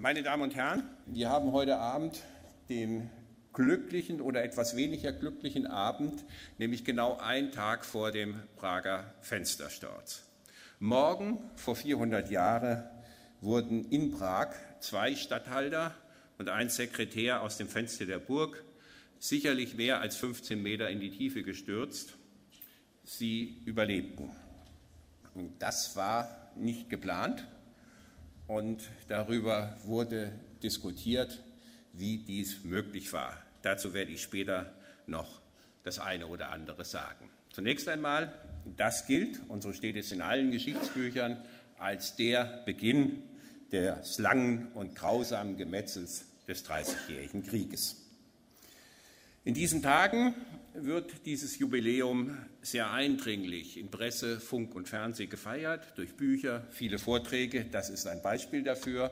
Meine Damen und Herren, wir haben heute Abend den glücklichen oder etwas weniger glücklichen Abend, nämlich genau einen Tag vor dem Prager Fenstersturz. Morgen, vor 400 Jahren, wurden in Prag zwei Statthalter und ein Sekretär aus dem Fenster der Burg sicherlich mehr als 15 Meter in die Tiefe gestürzt. Sie überlebten. Und das war nicht geplant und darüber wurde diskutiert, wie dies möglich war. Dazu werde ich später noch das eine oder andere sagen. Zunächst einmal, das gilt, und so steht es in allen Geschichtsbüchern, als der Beginn des langen und grausamen Gemetzels des Dreißigjährigen Krieges. In diesen Tagen wird dieses Jubiläum sehr eindringlich in Presse, Funk und Fernsehen gefeiert, durch Bücher, viele Vorträge. Das ist ein Beispiel dafür.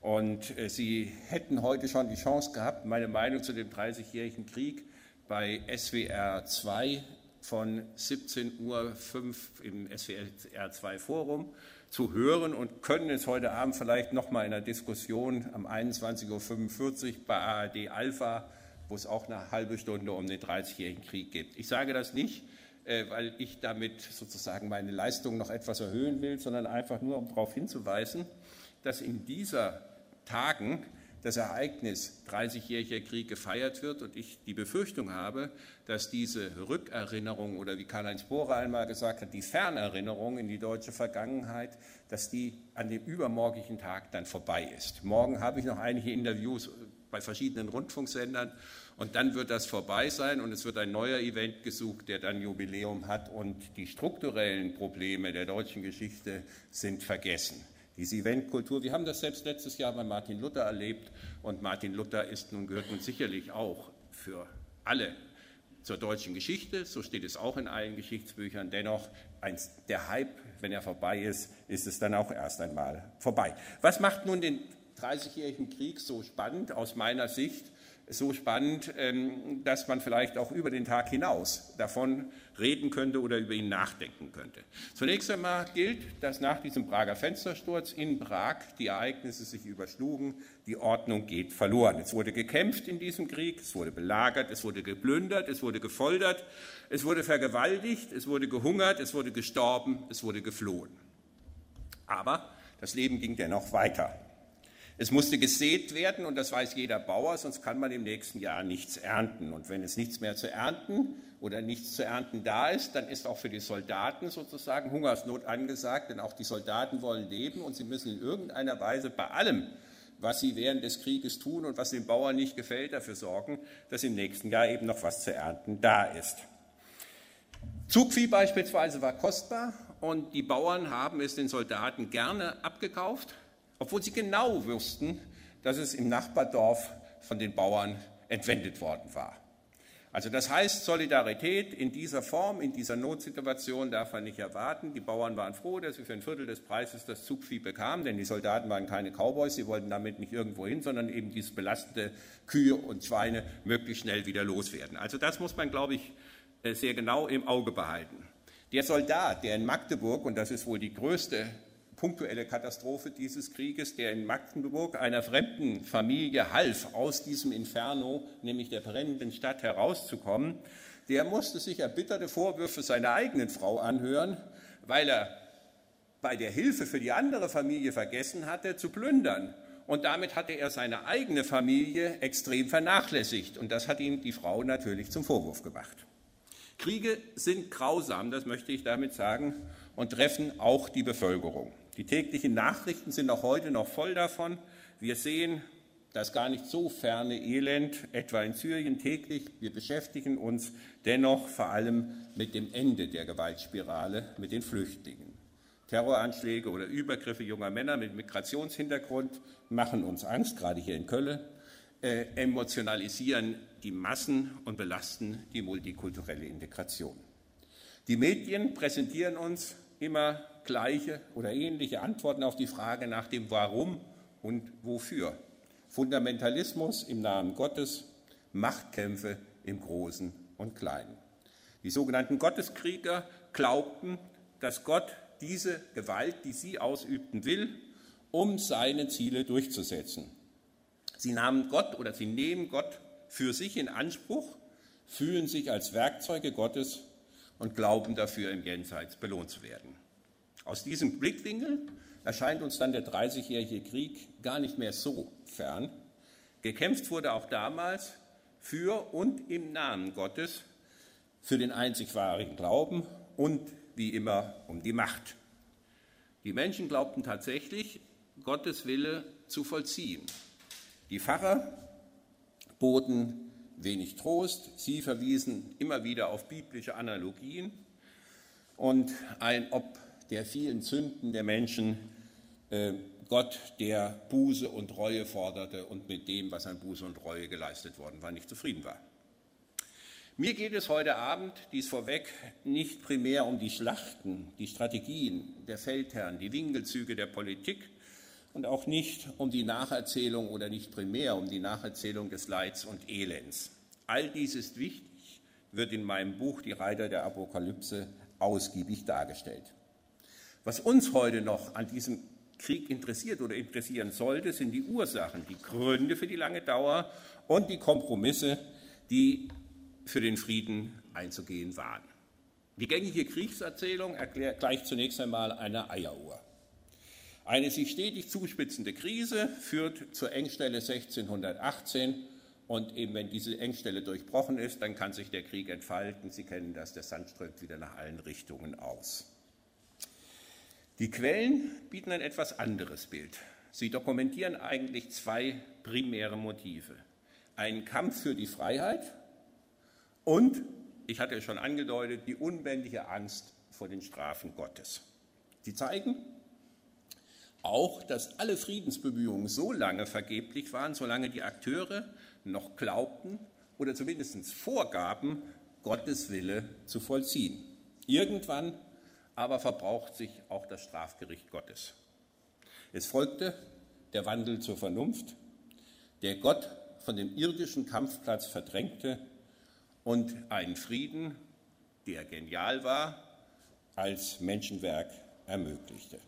Und äh, Sie hätten heute schon die Chance gehabt, meine Meinung zu dem Dreißigjährigen Krieg bei SWR 2 von 17.05 Uhr im SWR 2 Forum zu hören und können es heute Abend vielleicht noch mal in einer Diskussion am 21.45 Uhr bei ARD Alpha, wo es auch eine halbe Stunde um den 30-jährigen Krieg geht. Ich sage das nicht, weil ich damit sozusagen meine Leistung noch etwas erhöhen will, sondern einfach nur, um darauf hinzuweisen, dass in dieser Tagen das Ereignis 30-jähriger Krieg gefeiert wird und ich die Befürchtung habe, dass diese Rückerinnerung oder wie Karl-Heinz Bohrer einmal gesagt hat, die Fernerinnerung in die deutsche Vergangenheit, dass die an dem übermorgigen Tag dann vorbei ist. Morgen habe ich noch einige Interviews bei verschiedenen Rundfunksendern und dann wird das vorbei sein und es wird ein neuer Event gesucht, der dann Jubiläum hat und die strukturellen Probleme der deutschen Geschichte sind vergessen diese Eventkultur. Wir haben das selbst letztes Jahr bei Martin Luther erlebt und Martin Luther ist nun, gehört nun sicherlich auch für alle zur deutschen Geschichte, so steht es auch in allen Geschichtsbüchern. Dennoch, eins, der Hype, wenn er vorbei ist, ist es dann auch erst einmal vorbei. Was macht nun den Dreißigjährigen Krieg so spannend aus meiner Sicht? So spannend, ähm, dass man vielleicht auch über den Tag hinaus davon reden könnte oder über ihn nachdenken könnte. Zunächst einmal gilt, dass nach diesem Prager Fenstersturz in Prag die Ereignisse sich überschlugen, die Ordnung geht verloren. Es wurde gekämpft in diesem Krieg, es wurde belagert, es wurde geplündert, es wurde gefoltert, es wurde vergewaltigt, es wurde gehungert, es wurde gestorben, es wurde geflohen. Aber das Leben ging dennoch weiter. Es musste gesät werden und das weiß jeder Bauer, sonst kann man im nächsten Jahr nichts ernten. Und wenn es nichts mehr zu ernten oder nichts zu ernten da ist, dann ist auch für die Soldaten sozusagen Hungersnot angesagt, denn auch die Soldaten wollen leben und sie müssen in irgendeiner Weise bei allem, was sie während des Krieges tun und was den Bauern nicht gefällt, dafür sorgen, dass im nächsten Jahr eben noch was zu ernten da ist. Zugvieh beispielsweise war kostbar und die Bauern haben es den Soldaten gerne abgekauft obwohl sie genau wussten, dass es im Nachbardorf von den Bauern entwendet worden war. Also das heißt, Solidarität in dieser Form, in dieser Notsituation darf man nicht erwarten. Die Bauern waren froh, dass sie für ein Viertel des Preises das Zugvieh bekamen, denn die Soldaten waren keine Cowboys, sie wollten damit nicht irgendwo hin, sondern eben dieses belastende Kühe und Schweine möglichst schnell wieder loswerden. Also das muss man, glaube ich, äh, sehr genau im Auge behalten. Der Soldat, der in Magdeburg, und das ist wohl die größte punktuelle Katastrophe dieses Krieges, der in Magdeburg einer fremden Familie half, aus diesem Inferno, nämlich der brennenden Stadt, herauszukommen, der musste sich erbitterte Vorwürfe seiner eigenen Frau anhören, weil er bei der Hilfe für die andere Familie vergessen hatte, zu plündern. Und damit hatte er seine eigene Familie extrem vernachlässigt. Und das hat ihm die Frau natürlich zum Vorwurf gemacht. Kriege sind grausam, das möchte ich damit sagen, und treffen auch die Bevölkerung. Die täglichen Nachrichten sind auch heute noch voll davon. Wir sehen das gar nicht so ferne Elend, etwa in Syrien täglich. Wir beschäftigen uns dennoch vor allem mit dem Ende der Gewaltspirale, mit den Flüchtlingen. Terroranschläge oder Übergriffe junger Männer mit Migrationshintergrund machen uns Angst, gerade hier in Köln, äh, emotionalisieren die Massen und belasten die multikulturelle Integration. Die Medien präsentieren uns immer gleiche oder ähnliche Antworten auf die Frage nach dem Warum und Wofür. Fundamentalismus im Namen Gottes, Machtkämpfe im Großen und Kleinen. Die sogenannten Gotteskrieger glaubten, dass Gott diese Gewalt, die sie ausübten will, um seine Ziele durchzusetzen. Sie nahmen Gott oder sie nehmen Gott für sich in Anspruch, fühlen sich als Werkzeuge Gottes und glauben dafür im Jenseits belohnt zu werden. Aus diesem Blickwinkel erscheint uns dann der Dreißigjährige Krieg gar nicht mehr so fern. Gekämpft wurde auch damals für und im Namen Gottes, für den einzig wahren Glauben und wie immer um die Macht. Die Menschen glaubten tatsächlich, Gottes Wille zu vollziehen. Die Pfarrer boten wenig Trost, sie verwiesen immer wieder auf biblische Analogien und ein Ob der vielen Sünden der Menschen äh, Gott, der Buße und Reue forderte und mit dem, was an Buße und Reue geleistet worden war, nicht zufrieden war. Mir geht es heute Abend, dies vorweg, nicht primär um die Schlachten, die Strategien der Feldherren, die Winkelzüge der Politik und auch nicht um die Nacherzählung oder nicht primär um die Nacherzählung des Leids und Elends. All dies ist wichtig, wird in meinem Buch Die Reiter der Apokalypse ausgiebig dargestellt. Was uns heute noch an diesem Krieg interessiert oder interessieren sollte, sind die Ursachen, die Gründe für die lange Dauer und die Kompromisse, die für den Frieden einzugehen waren. Die gängige Kriegserzählung erklärt gleich zunächst einmal eine Eieruhr. Eine sich stetig zuspitzende Krise führt zur Engstelle 1618 und eben wenn diese Engstelle durchbrochen ist, dann kann sich der Krieg entfalten. Sie kennen das, der Sand strömt wieder nach allen Richtungen aus. Die Quellen bieten ein etwas anderes Bild. Sie dokumentieren eigentlich zwei primäre Motive. Einen Kampf für die Freiheit und, ich hatte es schon angedeutet, die unbändige Angst vor den Strafen Gottes. Sie zeigen auch, dass alle Friedensbemühungen so lange vergeblich waren, solange die Akteure noch glaubten oder zumindest vorgaben, Gottes Wille zu vollziehen. Irgendwann aber verbraucht sich auch das Strafgericht Gottes. Es folgte der Wandel zur Vernunft, der Gott von dem irdischen Kampfplatz verdrängte und einen Frieden, der genial war, als Menschenwerk ermöglichte.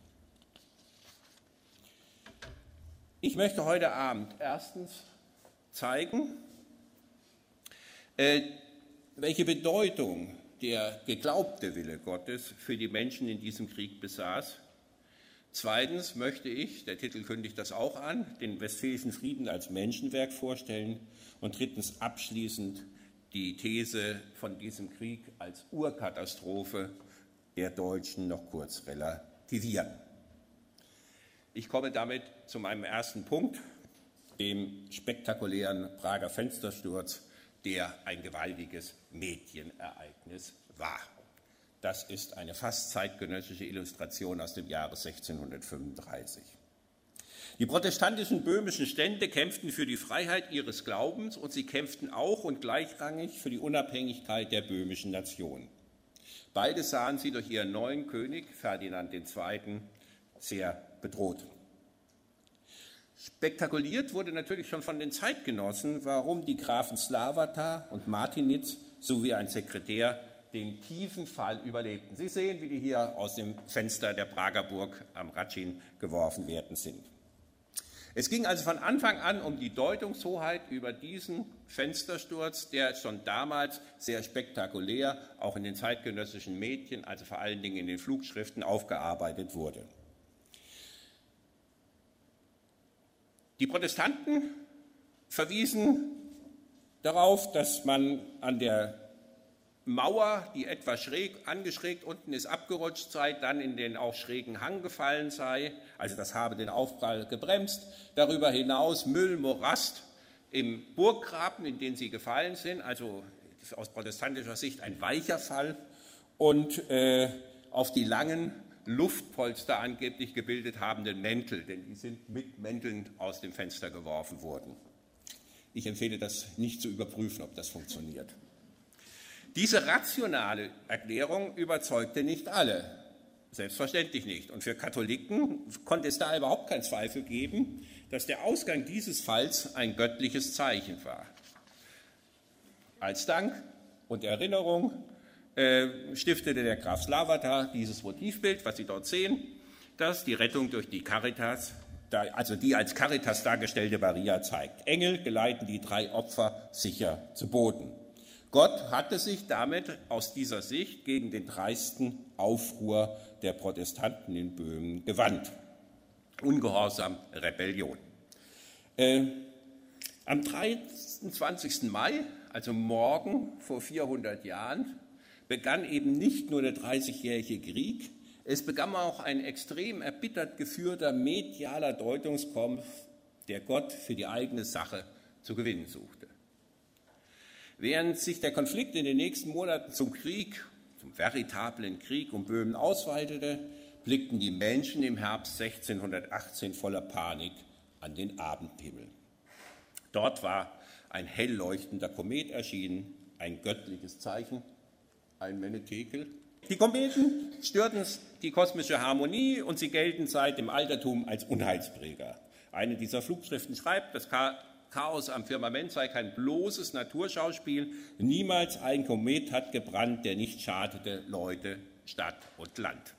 Ich möchte heute Abend erstens zeigen, äh, welche Bedeutung der geglaubte Wille Gottes für die Menschen in diesem Krieg besaß. Zweitens möchte ich, der Titel kündigt das auch an, den Westfälischen Frieden als Menschenwerk vorstellen. Und drittens abschließend die These von diesem Krieg als Urkatastrophe der Deutschen noch kurz relativieren. Ich komme damit zu meinem ersten Punkt, dem spektakulären Prager Fenstersturz der ein gewaltiges Medienereignis war. Das ist eine fast zeitgenössische Illustration aus dem Jahre 1635. Die protestantischen böhmischen Stände kämpften für die Freiheit ihres Glaubens und sie kämpften auch und gleichrangig für die Unabhängigkeit der böhmischen Nation. Beide sahen sie durch ihren neuen König Ferdinand II. sehr bedroht. Spektakuliert wurde natürlich schon von den Zeitgenossen, warum die Grafen Slavata und Martinitz sowie ein Sekretär den tiefen Fall überlebten. Sie sehen, wie die hier aus dem Fenster der Prager Burg am Ratschin geworfen werden sind. Es ging also von Anfang an um die Deutungshoheit über diesen Fenstersturz, der schon damals sehr spektakulär auch in den zeitgenössischen Medien, also vor allen Dingen in den Flugschriften, aufgearbeitet wurde. Die Protestanten verwiesen darauf, dass man an der Mauer, die etwas schräg angeschrägt unten ist, abgerutscht sei, dann in den auch schrägen Hang gefallen sei. Also das habe den Aufprall gebremst. Darüber hinaus Müll, Morast im Burggraben, in den sie gefallen sind. Also aus protestantischer Sicht ein weicher Fall. Und äh, auf die langen Luftpolster angeblich gebildet habenden Mäntel, denn die sind mit Mänteln aus dem Fenster geworfen worden. Ich empfehle das nicht zu überprüfen, ob das funktioniert. Diese rationale Erklärung überzeugte nicht alle, selbstverständlich nicht. Und für Katholiken konnte es da überhaupt keinen Zweifel geben, dass der Ausgang dieses Falls ein göttliches Zeichen war. Als Dank und Erinnerung äh, stiftete der Graf Slavata dieses Motivbild, was Sie dort sehen, das die Rettung durch die Caritas also die als Caritas dargestellte Maria zeigt. Engel geleiten die drei Opfer sicher zu Boden. Gott hatte sich damit aus dieser Sicht gegen den dreisten Aufruhr der Protestanten in Böhmen gewandt. Ungehorsam, Rebellion. Äh, am 23. Mai, also morgen vor 400 Jahren, begann eben nicht nur der Dreißigjährige Krieg, es begann auch ein extrem erbittert geführter medialer Deutungskampf, der Gott für die eigene Sache zu gewinnen suchte. Während sich der Konflikt in den nächsten Monaten zum Krieg, zum veritablen Krieg um Böhmen ausweitete, blickten die Menschen im Herbst 1618 voller Panik an den Abendhimmel. Dort war ein hell leuchtender Komet erschienen, ein göttliches Zeichen, ein Menetekel, die Kometen störten die kosmische Harmonie und sie gelten seit dem Altertum als Unheilspräger. Eine dieser Flugschriften schreibt, das Chaos am Firmament sei kein bloßes Naturschauspiel. Niemals ein Komet hat gebrannt, der nicht schadete Leute, Stadt und Land.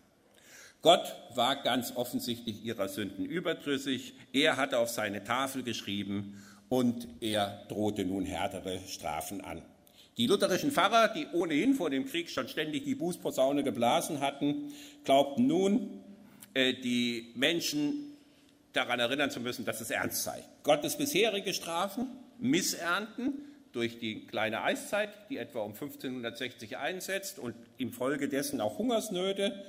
Gott war ganz offensichtlich ihrer Sünden überdrüssig. Er hatte auf seine Tafel geschrieben und er drohte nun härtere Strafen an. Die lutherischen Pfarrer, die ohnehin vor dem Krieg schon ständig die Bußposaune geblasen hatten, glaubten nun, äh, die Menschen daran erinnern zu müssen, dass es ernst sei. Gottes bisherige Strafen, Missernten durch die kleine Eiszeit, die etwa um 1560 einsetzt und infolgedessen auch Hungersnöte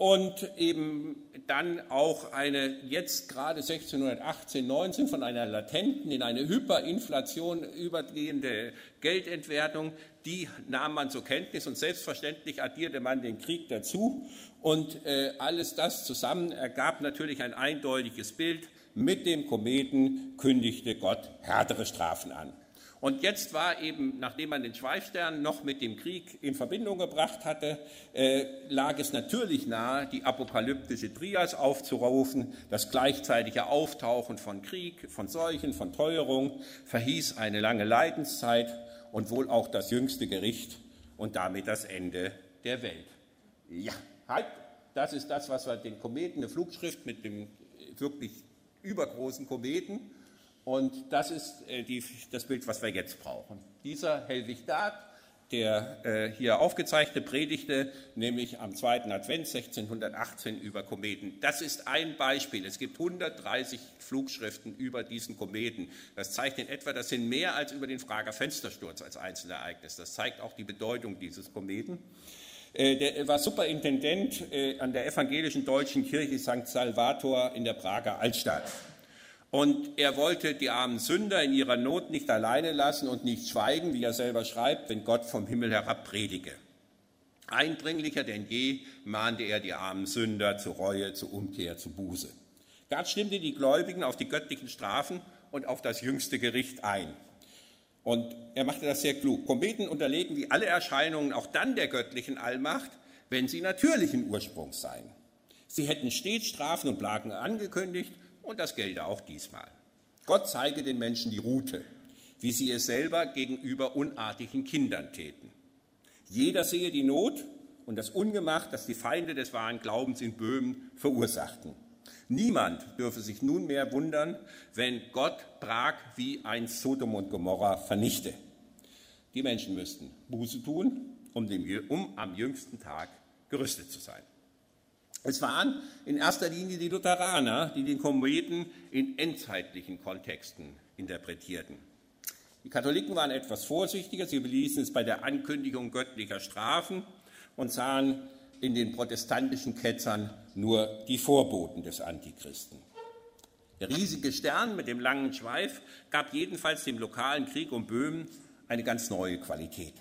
und eben dann auch eine jetzt gerade 1618, 19 von einer latenten in eine Hyperinflation übergehende Geldentwertung, die nahm man zur Kenntnis und selbstverständlich addierte man den Krieg dazu und äh, alles das zusammen ergab natürlich ein eindeutiges Bild. Mit dem Kometen kündigte Gott härtere Strafen an. Und jetzt war eben, nachdem man den Schweifstern noch mit dem Krieg in Verbindung gebracht hatte, äh, lag es natürlich nahe, die apokalyptische Trias aufzurufen. Das gleichzeitige Auftauchen von Krieg, von Seuchen, von Teuerung verhieß eine lange Leidenszeit und wohl auch das jüngste Gericht und damit das Ende der Welt. Ja, halt, das ist das, was wir den Kometen, eine Flugschrift mit dem wirklich übergroßen Kometen und das ist äh, die, das Bild, was wir jetzt brauchen. Dieser Helwig Dart, der äh, hier aufgezeichnete, predigte nämlich am zweiten Advent 1618 über Kometen. Das ist ein Beispiel. Es gibt 130 Flugschriften über diesen Kometen. Das zeigt in etwa, das sind mehr als über den Frager Fenstersturz als Einzelereignis. Das zeigt auch die Bedeutung dieses Kometen. Äh, der war Superintendent äh, an der evangelischen deutschen Kirche St. Salvator in der Prager Altstadt. Und er wollte die armen Sünder in ihrer Not nicht alleine lassen und nicht schweigen, wie er selber schreibt, wenn Gott vom Himmel herab predige. Eindringlicher denn je mahnte er die armen Sünder zur Reue, zur Umkehr, zur Buße. Gott stimmte die Gläubigen auf die göttlichen Strafen und auf das jüngste Gericht ein. Und er machte das sehr klug. Kometen unterlegen wie alle Erscheinungen auch dann der göttlichen Allmacht, wenn sie natürlichen Ursprungs seien. Sie hätten stets Strafen und Plagen angekündigt und das gelte auch diesmal. Gott zeige den Menschen die Route, wie sie es selber gegenüber unartigen Kindern täten. Jeder sehe die Not und das Ungemach, das die Feinde des wahren Glaubens in Böhmen verursachten. Niemand dürfe sich nunmehr wundern, wenn Gott Prag wie ein Sodom und Gomorra vernichte. Die Menschen müssten Buße tun, um, dem, um am jüngsten Tag gerüstet zu sein. Es waren in erster Linie die Lutheraner, die den Kometen in endzeitlichen Kontexten interpretierten. Die Katholiken waren etwas vorsichtiger, sie beließen es bei der Ankündigung göttlicher Strafen und sahen in den protestantischen Ketzern nur die Vorboten des Antichristen. Der riesige Stern mit dem langen Schweif gab jedenfalls dem lokalen Krieg um Böhmen eine ganz neue Qualität.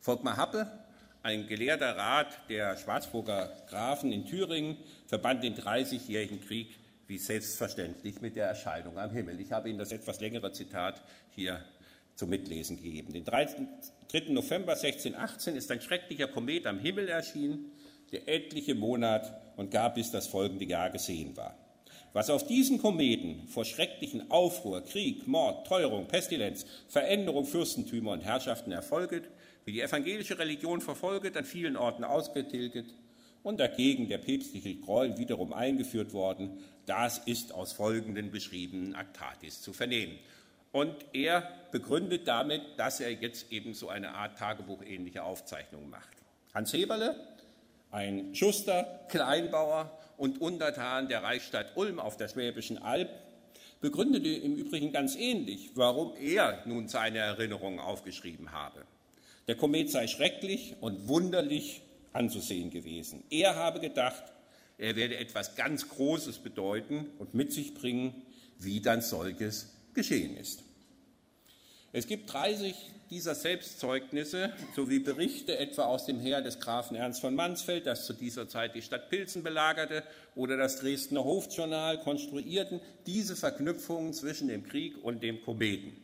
Volkmar Happe ein gelehrter Rat der Schwarzburger Grafen in Thüringen verband den Dreißigjährigen Krieg wie selbstverständlich mit der Erscheinung am Himmel. Ich habe Ihnen das etwas längere Zitat hier zum Mitlesen gegeben. Den 3. November 1618 ist ein schrecklicher Komet am Himmel erschienen, der etliche Monat und gar bis das folgende Jahr gesehen war. Was auf diesen Kometen vor schrecklichen Aufruhr, Krieg, Mord, Teuerung, Pestilenz, Veränderung Fürstentümer und Herrschaften erfolget, wie die evangelische Religion verfolget, an vielen Orten ausgetilget und dagegen der päpstliche Gräuel wiederum eingeführt worden. Das ist aus folgenden beschriebenen Actatis zu vernehmen. Und er begründet damit, dass er jetzt eben so eine Art Tagebuchähnliche Aufzeichnung macht. Hans Heberle, ein Schuster, Kleinbauer und Untertan der Reichsstadt Ulm auf der Schwäbischen Alb, begründete im Übrigen ganz ähnlich, warum er nun seine Erinnerungen aufgeschrieben habe. Der Komet sei schrecklich und wunderlich anzusehen gewesen. Er habe gedacht, er werde etwas ganz Großes bedeuten und mit sich bringen, wie dann solches geschehen ist. Es gibt 30 dieser Selbstzeugnisse sowie Berichte etwa aus dem Heer des Grafen Ernst von Mansfeld, das zu dieser Zeit die Stadt Pilsen belagerte, oder das Dresdner Hofjournal konstruierten diese Verknüpfungen zwischen dem Krieg und dem Kometen.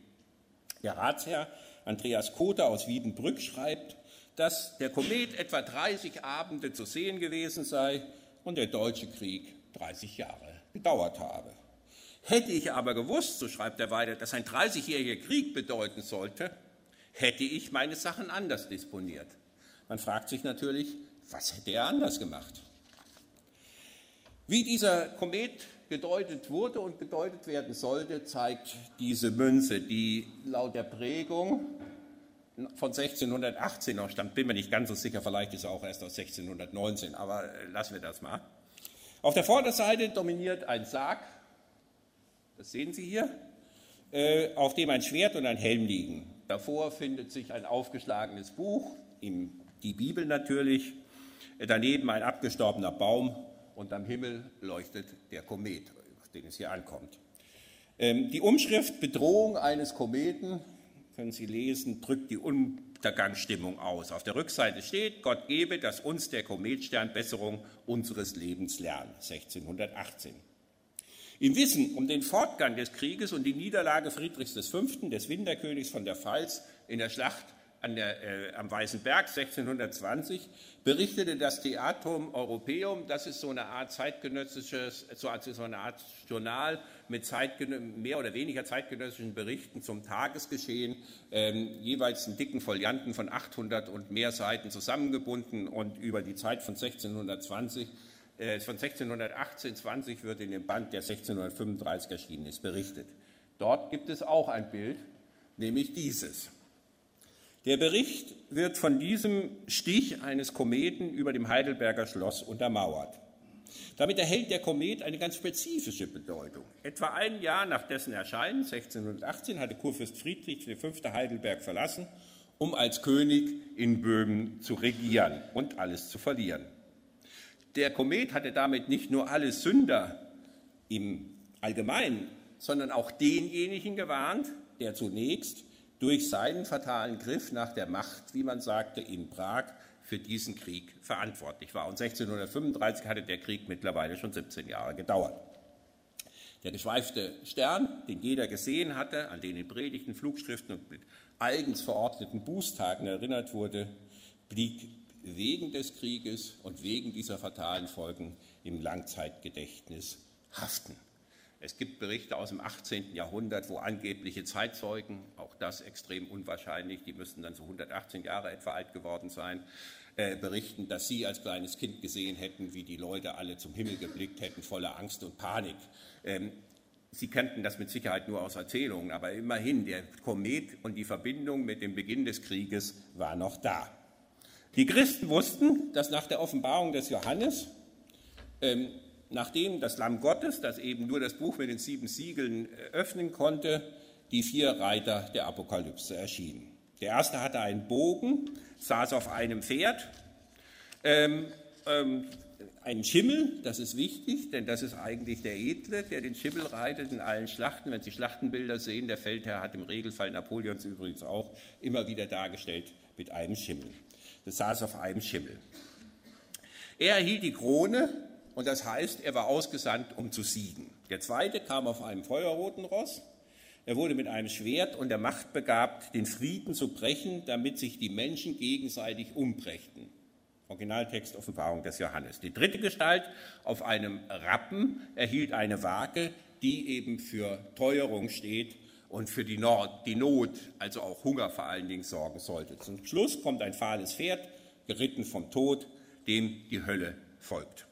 Der Ratsherr Andreas Kother aus Wiedenbrück schreibt, dass der Komet etwa 30 Abende zu sehen gewesen sei und der Deutsche Krieg 30 Jahre gedauert habe. Hätte ich aber gewusst, so schreibt er weiter, dass ein 30-jähriger Krieg bedeuten sollte, hätte ich meine Sachen anders disponiert. Man fragt sich natürlich, was hätte er anders gemacht? Wie dieser Komet gedeutet wurde und gedeutet werden sollte, zeigt diese Münze, die laut der Prägung von 1618 noch stammt. Bin mir nicht ganz so sicher, vielleicht ist er auch erst aus 1619, aber äh, lassen wir das mal. Auf der Vorderseite dominiert ein Sarg, das sehen Sie hier, äh, auf dem ein Schwert und ein Helm liegen. Davor findet sich ein aufgeschlagenes Buch, die Bibel natürlich, daneben ein abgestorbener Baum und am Himmel leuchtet der Komet, auf den es hier ankommt. Ähm, die Umschrift Bedrohung eines Kometen, können Sie lesen, drückt die Untergangsstimmung aus. Auf der Rückseite steht, Gott gebe, dass uns der Kometstern Besserung unseres Lebens lernt, 1618. Im Wissen um den Fortgang des Krieges und die Niederlage Friedrichs V., des Winterkönigs von der Pfalz in der Schlacht der, äh, am Weißen Berg 1620 berichtete das Theatrum Europäum, das ist so eine Art zeitgenössisches, so eine Art Journal mit mehr oder weniger zeitgenössischen Berichten zum Tagesgeschehen, ähm, jeweils in dicken Folianten von 800 und mehr Seiten zusammengebunden und über die Zeit von 1620 äh, von 1618, 20 wird in dem Band, der 1635 erschienen ist, berichtet. Dort gibt es auch ein Bild, nämlich dieses. Der Bericht wird von diesem Stich eines Kometen über dem Heidelberger Schloss untermauert. Damit erhält der Komet eine ganz spezifische Bedeutung. Etwa ein Jahr nach dessen Erscheinen, 1618, hatte Kurfürst Friedrich V. Heidelberg verlassen, um als König in Böhmen zu regieren und alles zu verlieren. Der Komet hatte damit nicht nur alle Sünder im Allgemeinen, sondern auch denjenigen gewarnt, der zunächst durch seinen fatalen Griff nach der Macht, wie man sagte, in Prag für diesen Krieg verantwortlich war. Und 1635 hatte der Krieg mittlerweile schon 17 Jahre gedauert. Der geschweifte Stern, den jeder gesehen hatte, an den in Predigten, Flugschriften und mit eigens verordneten Bußtagen erinnert wurde, blieb wegen des Krieges und wegen dieser fatalen Folgen im Langzeitgedächtnis haften. Es gibt Berichte aus dem 18. Jahrhundert, wo angebliche Zeitzeugen, auch das extrem unwahrscheinlich, die müssten dann so 118 Jahre etwa alt geworden sein, äh, berichten, dass sie als kleines Kind gesehen hätten, wie die Leute alle zum Himmel geblickt hätten, voller Angst und Panik. Ähm, sie kannten das mit Sicherheit nur aus Erzählungen, aber immerhin, der Komet und die Verbindung mit dem Beginn des Krieges war noch da. Die Christen wussten, dass nach der Offenbarung des Johannes, ähm, nachdem das Lamm Gottes, das eben nur das Buch mit den sieben Siegeln äh, öffnen konnte, die vier Reiter der Apokalypse erschienen. Der erste hatte einen Bogen, saß auf einem Pferd, ähm, ähm, einen Schimmel, das ist wichtig, denn das ist eigentlich der Edle, der den Schimmel reitet in allen Schlachten. Wenn Sie Schlachtenbilder sehen, der Feldherr hat im Regelfall Napoleons übrigens auch immer wieder dargestellt mit einem Schimmel. Das saß auf einem Schimmel. Er erhielt die Krone und das heißt, er war ausgesandt, um zu siegen. Der zweite kam auf einem feuerroten Ross. Er wurde mit einem Schwert und der Macht begabt, den Frieden zu brechen, damit sich die Menschen gegenseitig umbrächten. Originaltext Offenbarung des Johannes. Die dritte Gestalt auf einem Rappen erhielt eine Waage, die eben für Teuerung steht und für die, Nord, die Not, also auch Hunger vor allen Dingen, sorgen sollte. Zum Schluss kommt ein fahles Pferd, geritten vom Tod, dem die Hölle folgt.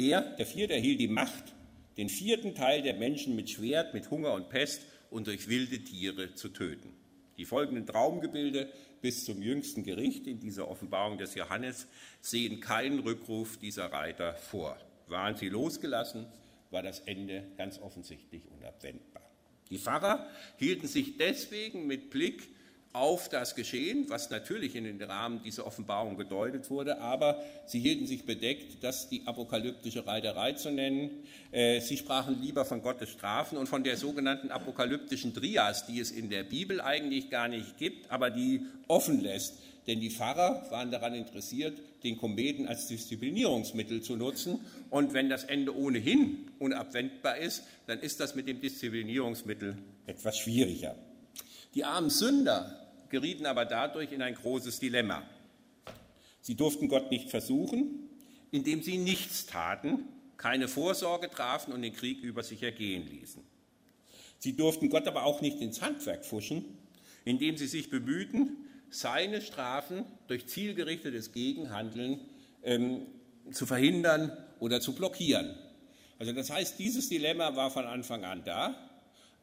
Er, der Vierte, erhielt die Macht, den vierten Teil der Menschen mit Schwert, mit Hunger und Pest und durch wilde Tiere zu töten. Die folgenden Traumgebilde bis zum jüngsten Gericht in dieser Offenbarung des Johannes sehen keinen Rückruf dieser Reiter vor. Waren sie losgelassen, war das Ende ganz offensichtlich unabwendbar. Die Pfarrer hielten sich deswegen mit Blick auf das Geschehen, was natürlich in den Rahmen dieser Offenbarung gedeutet wurde, aber sie hielten sich bedeckt, das die apokalyptische Reiterei zu nennen. Äh, sie sprachen lieber von Gottes Strafen und von der sogenannten apokalyptischen Trias, die es in der Bibel eigentlich gar nicht gibt, aber die offen lässt. Denn die Pfarrer waren daran interessiert, den Kometen als Disziplinierungsmittel zu nutzen. Und wenn das Ende ohnehin unabwendbar ist, dann ist das mit dem Disziplinierungsmittel etwas schwieriger. Die armen Sünder gerieten aber dadurch in ein großes Dilemma. Sie durften Gott nicht versuchen, indem sie nichts taten, keine Vorsorge trafen und den Krieg über sich ergehen ließen. Sie durften Gott aber auch nicht ins Handwerk fuschen, indem sie sich bemühten, seine Strafen durch zielgerichtetes Gegenhandeln ähm, zu verhindern oder zu blockieren. Also das heißt, dieses Dilemma war von Anfang an da.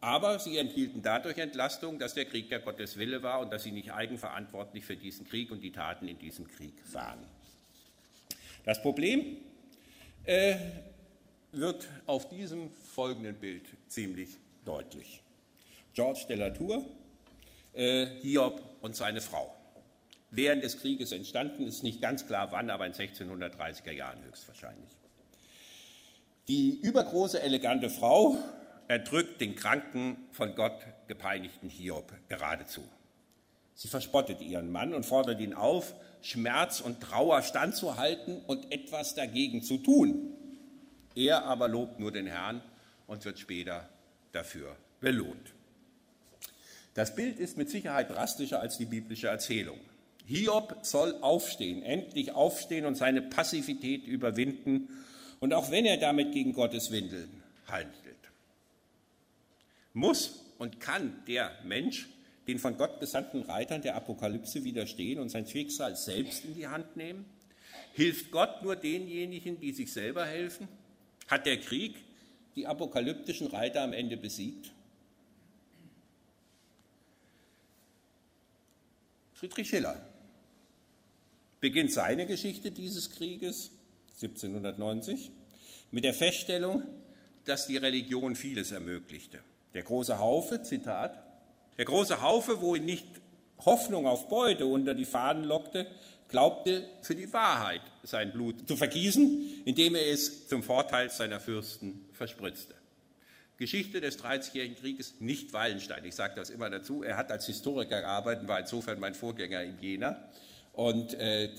Aber sie enthielten dadurch Entlastung, dass der Krieg der Gottes Wille war und dass sie nicht eigenverantwortlich für diesen Krieg und die Taten in diesem Krieg waren. Das Problem äh, wird auf diesem folgenden Bild ziemlich deutlich. George de la Tour, äh, Hiob und seine Frau. Während des Krieges entstanden, ist nicht ganz klar wann, aber in 1630er Jahren höchstwahrscheinlich. Die übergroße, elegante Frau erdrückt den kranken, von Gott gepeinigten Hiob geradezu. Sie verspottet ihren Mann und fordert ihn auf, Schmerz und Trauer standzuhalten und etwas dagegen zu tun. Er aber lobt nur den Herrn und wird später dafür belohnt. Das Bild ist mit Sicherheit drastischer als die biblische Erzählung. Hiob soll aufstehen, endlich aufstehen und seine Passivität überwinden, und auch wenn er damit gegen Gottes Windeln handelt muss und kann der Mensch den von Gott gesandten Reitern der Apokalypse widerstehen und sein Schicksal selbst in die Hand nehmen? Hilft Gott nur denjenigen, die sich selber helfen? Hat der Krieg die apokalyptischen Reiter am Ende besiegt? Friedrich Schiller beginnt seine Geschichte dieses Krieges 1790 mit der Feststellung, dass die Religion vieles ermöglichte. Der große Haufe, Zitat, der große Haufe, wo ihn nicht Hoffnung auf Beute unter die Fahnen lockte, glaubte für die Wahrheit sein Blut zu vergießen, indem er es zum Vorteil seiner Fürsten verspritzte. Geschichte des Dreißigjährigen Krieges, nicht Wallenstein. Ich sage das immer dazu. Er hat als Historiker gearbeitet, war insofern mein Vorgänger in Jena. Und äh,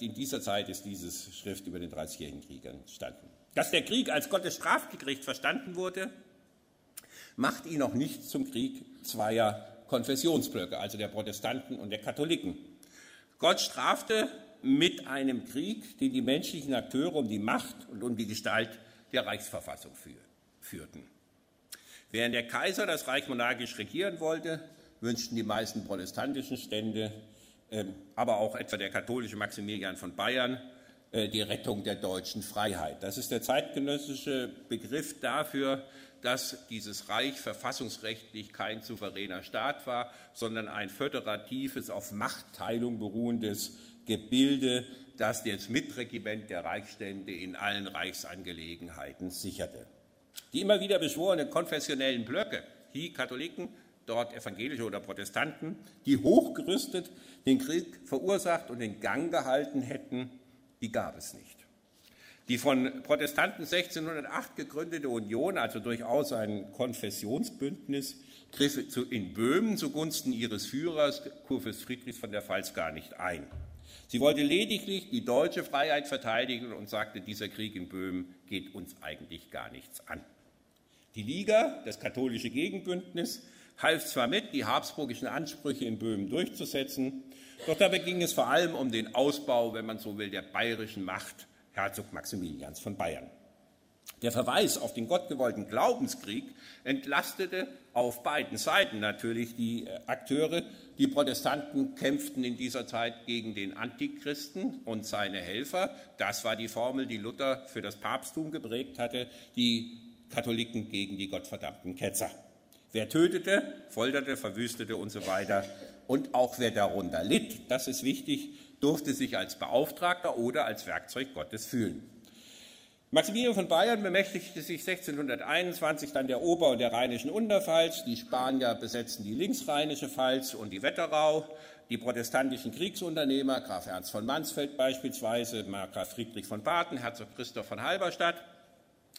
in dieser Zeit ist diese Schrift über den Dreißigjährigen Krieg entstanden. Dass der Krieg als Gottes Strafgericht verstanden wurde, macht ihn noch nicht zum Krieg zweier Konfessionsblöcke, also der Protestanten und der Katholiken. Gott strafte mit einem Krieg, den die menschlichen Akteure um die Macht und um die Gestalt der Reichsverfassung führten. Während der Kaiser das Reich monarchisch regieren wollte, wünschten die meisten protestantischen Stände, ähm, aber auch etwa der katholische Maximilian von Bayern, äh, die Rettung der deutschen Freiheit. Das ist der zeitgenössische Begriff dafür, dass dieses Reich verfassungsrechtlich kein souveräner Staat war, sondern ein föderatives, auf Machtteilung beruhendes Gebilde, das das Mitregiment der Reichsstände in allen Reichsangelegenheiten sicherte. Die immer wieder beschworenen konfessionellen Blöcke, hier Katholiken, dort Evangelische oder Protestanten, die hochgerüstet den Krieg verursacht und in Gang gehalten hätten, die gab es nicht. Die von Protestanten 1608 gegründete Union, also durchaus ein Konfessionsbündnis, griff in Böhmen zugunsten ihres Führers, Kurfürst Friedrich von der Pfalz, gar nicht ein. Sie wollte lediglich die deutsche Freiheit verteidigen und sagte, dieser Krieg in Böhmen geht uns eigentlich gar nichts an. Die Liga, das katholische Gegenbündnis, half zwar mit, die habsburgischen Ansprüche in Böhmen durchzusetzen, doch dabei ging es vor allem um den Ausbau, wenn man so will, der bayerischen Macht Herzog Maximilians von Bayern. Der Verweis auf den gottgewollten Glaubenskrieg entlastete auf beiden Seiten natürlich die äh, Akteure. Die Protestanten kämpften in dieser Zeit gegen den Antichristen und seine Helfer. Das war die Formel, die Luther für das Papsttum geprägt hatte. Die Katholiken gegen die gottverdammten Ketzer. Wer tötete, folterte, verwüstete und so weiter. Und auch wer darunter litt, das ist wichtig, durfte sich als Beauftragter oder als Werkzeug Gottes fühlen. Maximilian von Bayern bemächtigte sich 1621 dann der Ober- und der rheinischen Unterpfalz. Die Spanier besetzten die linksrheinische Pfalz und die Wetterau. Die protestantischen Kriegsunternehmer, Graf Ernst von Mansfeld beispielsweise, Graf Friedrich von Baden, Herzog Christoph von Halberstadt,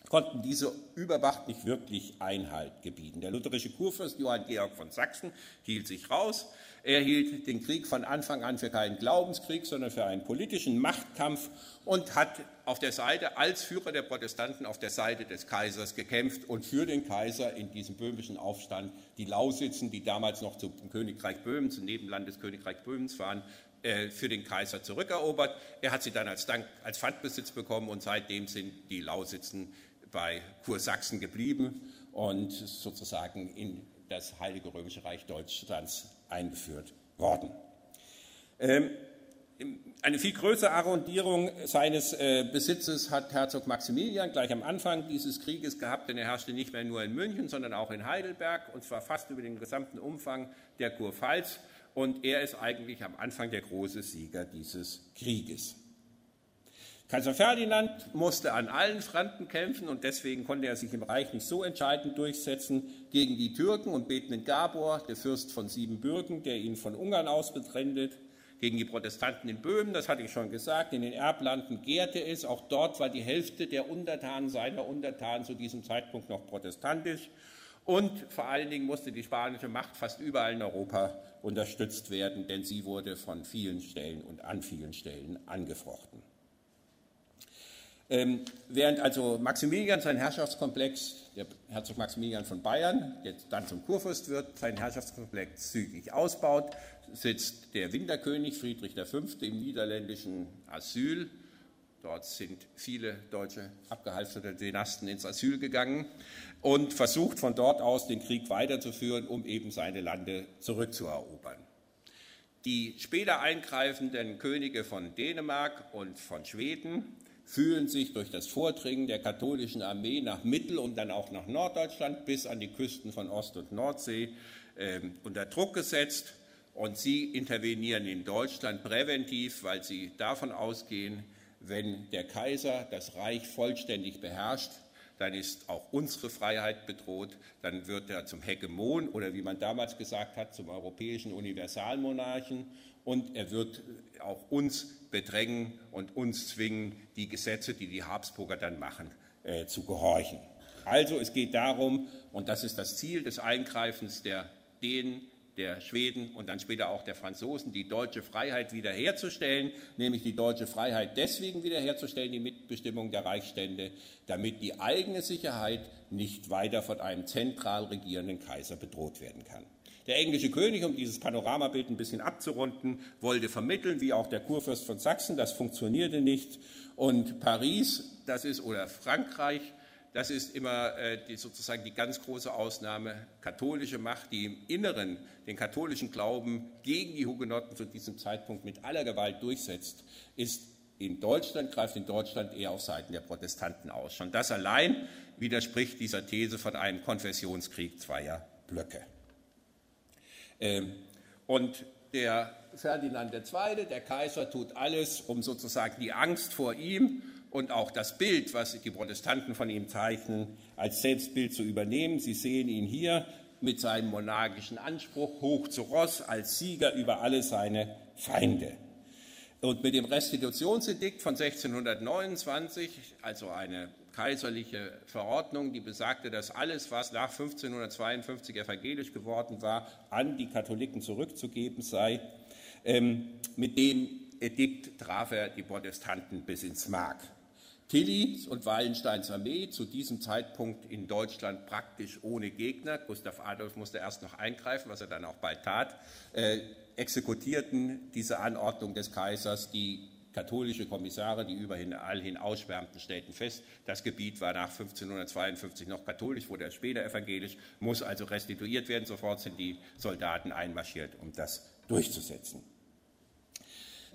konnten diese Überwacht nicht wirklich Einhalt gebieten. Der lutherische Kurfürst Johann Georg von Sachsen hielt sich raus. Er hielt den Krieg von Anfang an für keinen Glaubenskrieg, sondern für einen politischen Machtkampf und hat auf der Seite, als Führer der Protestanten, auf der Seite des Kaisers gekämpft und für den Kaiser in diesem böhmischen Aufstand die Lausitzen, die damals noch zum Königreich Böhmen, zum Nebenland des Königreichs Böhmens waren, äh, für den Kaiser zurückerobert. Er hat sie dann als, Dank, als Pfandbesitz bekommen und seitdem sind die Lausitzen bei Kursachsen geblieben und sozusagen in das Heilige Römische Reich Deutschlands eingeführt worden. Ähm, eine viel größere Arrondierung seines äh, Besitzes hat Herzog Maximilian gleich am Anfang dieses Krieges gehabt, denn er herrschte nicht mehr nur in München, sondern auch in Heidelberg, und zwar fast über den gesamten Umfang der Kurpfalz. Und er ist eigentlich am Anfang der große Sieger dieses Krieges. Kaiser Ferdinand musste an allen Fronten kämpfen und deswegen konnte er sich im Reich nicht so entscheidend durchsetzen gegen die Türken und betenden Gabor, der Fürst von Siebenbürgen, der ihn von Ungarn aus betrendet, gegen die Protestanten in Böhmen, das hatte ich schon gesagt, in den Erblanden gärte es, auch dort war die Hälfte der Untertanen seiner Untertanen zu diesem Zeitpunkt noch protestantisch. Und vor allen Dingen musste die spanische Macht fast überall in Europa unterstützt werden, denn sie wurde von vielen Stellen und an vielen Stellen angefochten. Ähm, während also Maximilian sein Herrschaftskomplex, der Herzog Maximilian von Bayern, jetzt dann zum Kurfürst wird, sein Herrschaftskomplex zügig ausbaut, sitzt der Winterkönig Friedrich V. im niederländischen Asyl. Dort sind viele deutsche abgehalfterte Dynasten ins Asyl gegangen und versucht von dort aus den Krieg weiterzuführen, um eben seine Lande zurückzuerobern. Die später eingreifenden Könige von Dänemark und von Schweden fühlen sich durch das Vordringen der katholischen Armee nach Mittel- und dann auch nach Norddeutschland bis an die Küsten von Ost- und Nordsee äh, unter Druck gesetzt. Und sie intervenieren in Deutschland präventiv, weil sie davon ausgehen, wenn der Kaiser das Reich vollständig beherrscht, dann ist auch unsere Freiheit bedroht, dann wird er zum Hegemon oder wie man damals gesagt hat, zum europäischen Universalmonarchen und er wird auch uns bedrängen und uns zwingen, die Gesetze, die die Habsburger dann machen, äh, zu gehorchen. Also es geht darum, und das ist das Ziel des Eingreifens der Dänen, der Schweden und dann später auch der Franzosen, die deutsche Freiheit wiederherzustellen, nämlich die deutsche Freiheit deswegen wiederherzustellen, die Mitbestimmung der Reichsstände, damit die eigene Sicherheit nicht weiter von einem zentral regierenden Kaiser bedroht werden kann. Der englische König, um dieses Panoramabild ein bisschen abzurunden, wollte vermitteln, wie auch der Kurfürst von Sachsen. Das funktionierte nicht. Und Paris, das ist, oder Frankreich, das ist immer äh, die, sozusagen die ganz große Ausnahme. Katholische Macht, die im Inneren den katholischen Glauben gegen die Hugenotten zu diesem Zeitpunkt mit aller Gewalt durchsetzt, ist in Deutschland, greift in Deutschland eher auf Seiten der Protestanten aus. Schon das allein widerspricht dieser These von einem Konfessionskrieg zweier Blöcke. Ähm, und der Ferdinand II., der Kaiser, tut alles, um sozusagen die Angst vor ihm und auch das Bild, was die Protestanten von ihm zeichnen, als Selbstbild zu übernehmen. Sie sehen ihn hier mit seinem monarchischen Anspruch hoch zu Ross als Sieger über alle seine Feinde. Und mit dem Restitutionsedikt von 1629, also eine kaiserliche Verordnung, die besagte, dass alles, was nach 1552 evangelisch geworden war, an die Katholiken zurückzugeben sei. Ähm, mit dem Edikt traf er die Protestanten bis ins Mark. Tilly und Wallensteins Armee, zu diesem Zeitpunkt in Deutschland praktisch ohne Gegner, Gustav Adolf musste erst noch eingreifen, was er dann auch bald tat, äh, exekutierten diese Anordnung des Kaisers, die katholische Kommissare, die überhin allhin ausschwärmten, stellten fest, das Gebiet war nach 1552 noch katholisch, wurde erst später evangelisch, muss also restituiert werden. Sofort sind die Soldaten einmarschiert, um das durchzusetzen.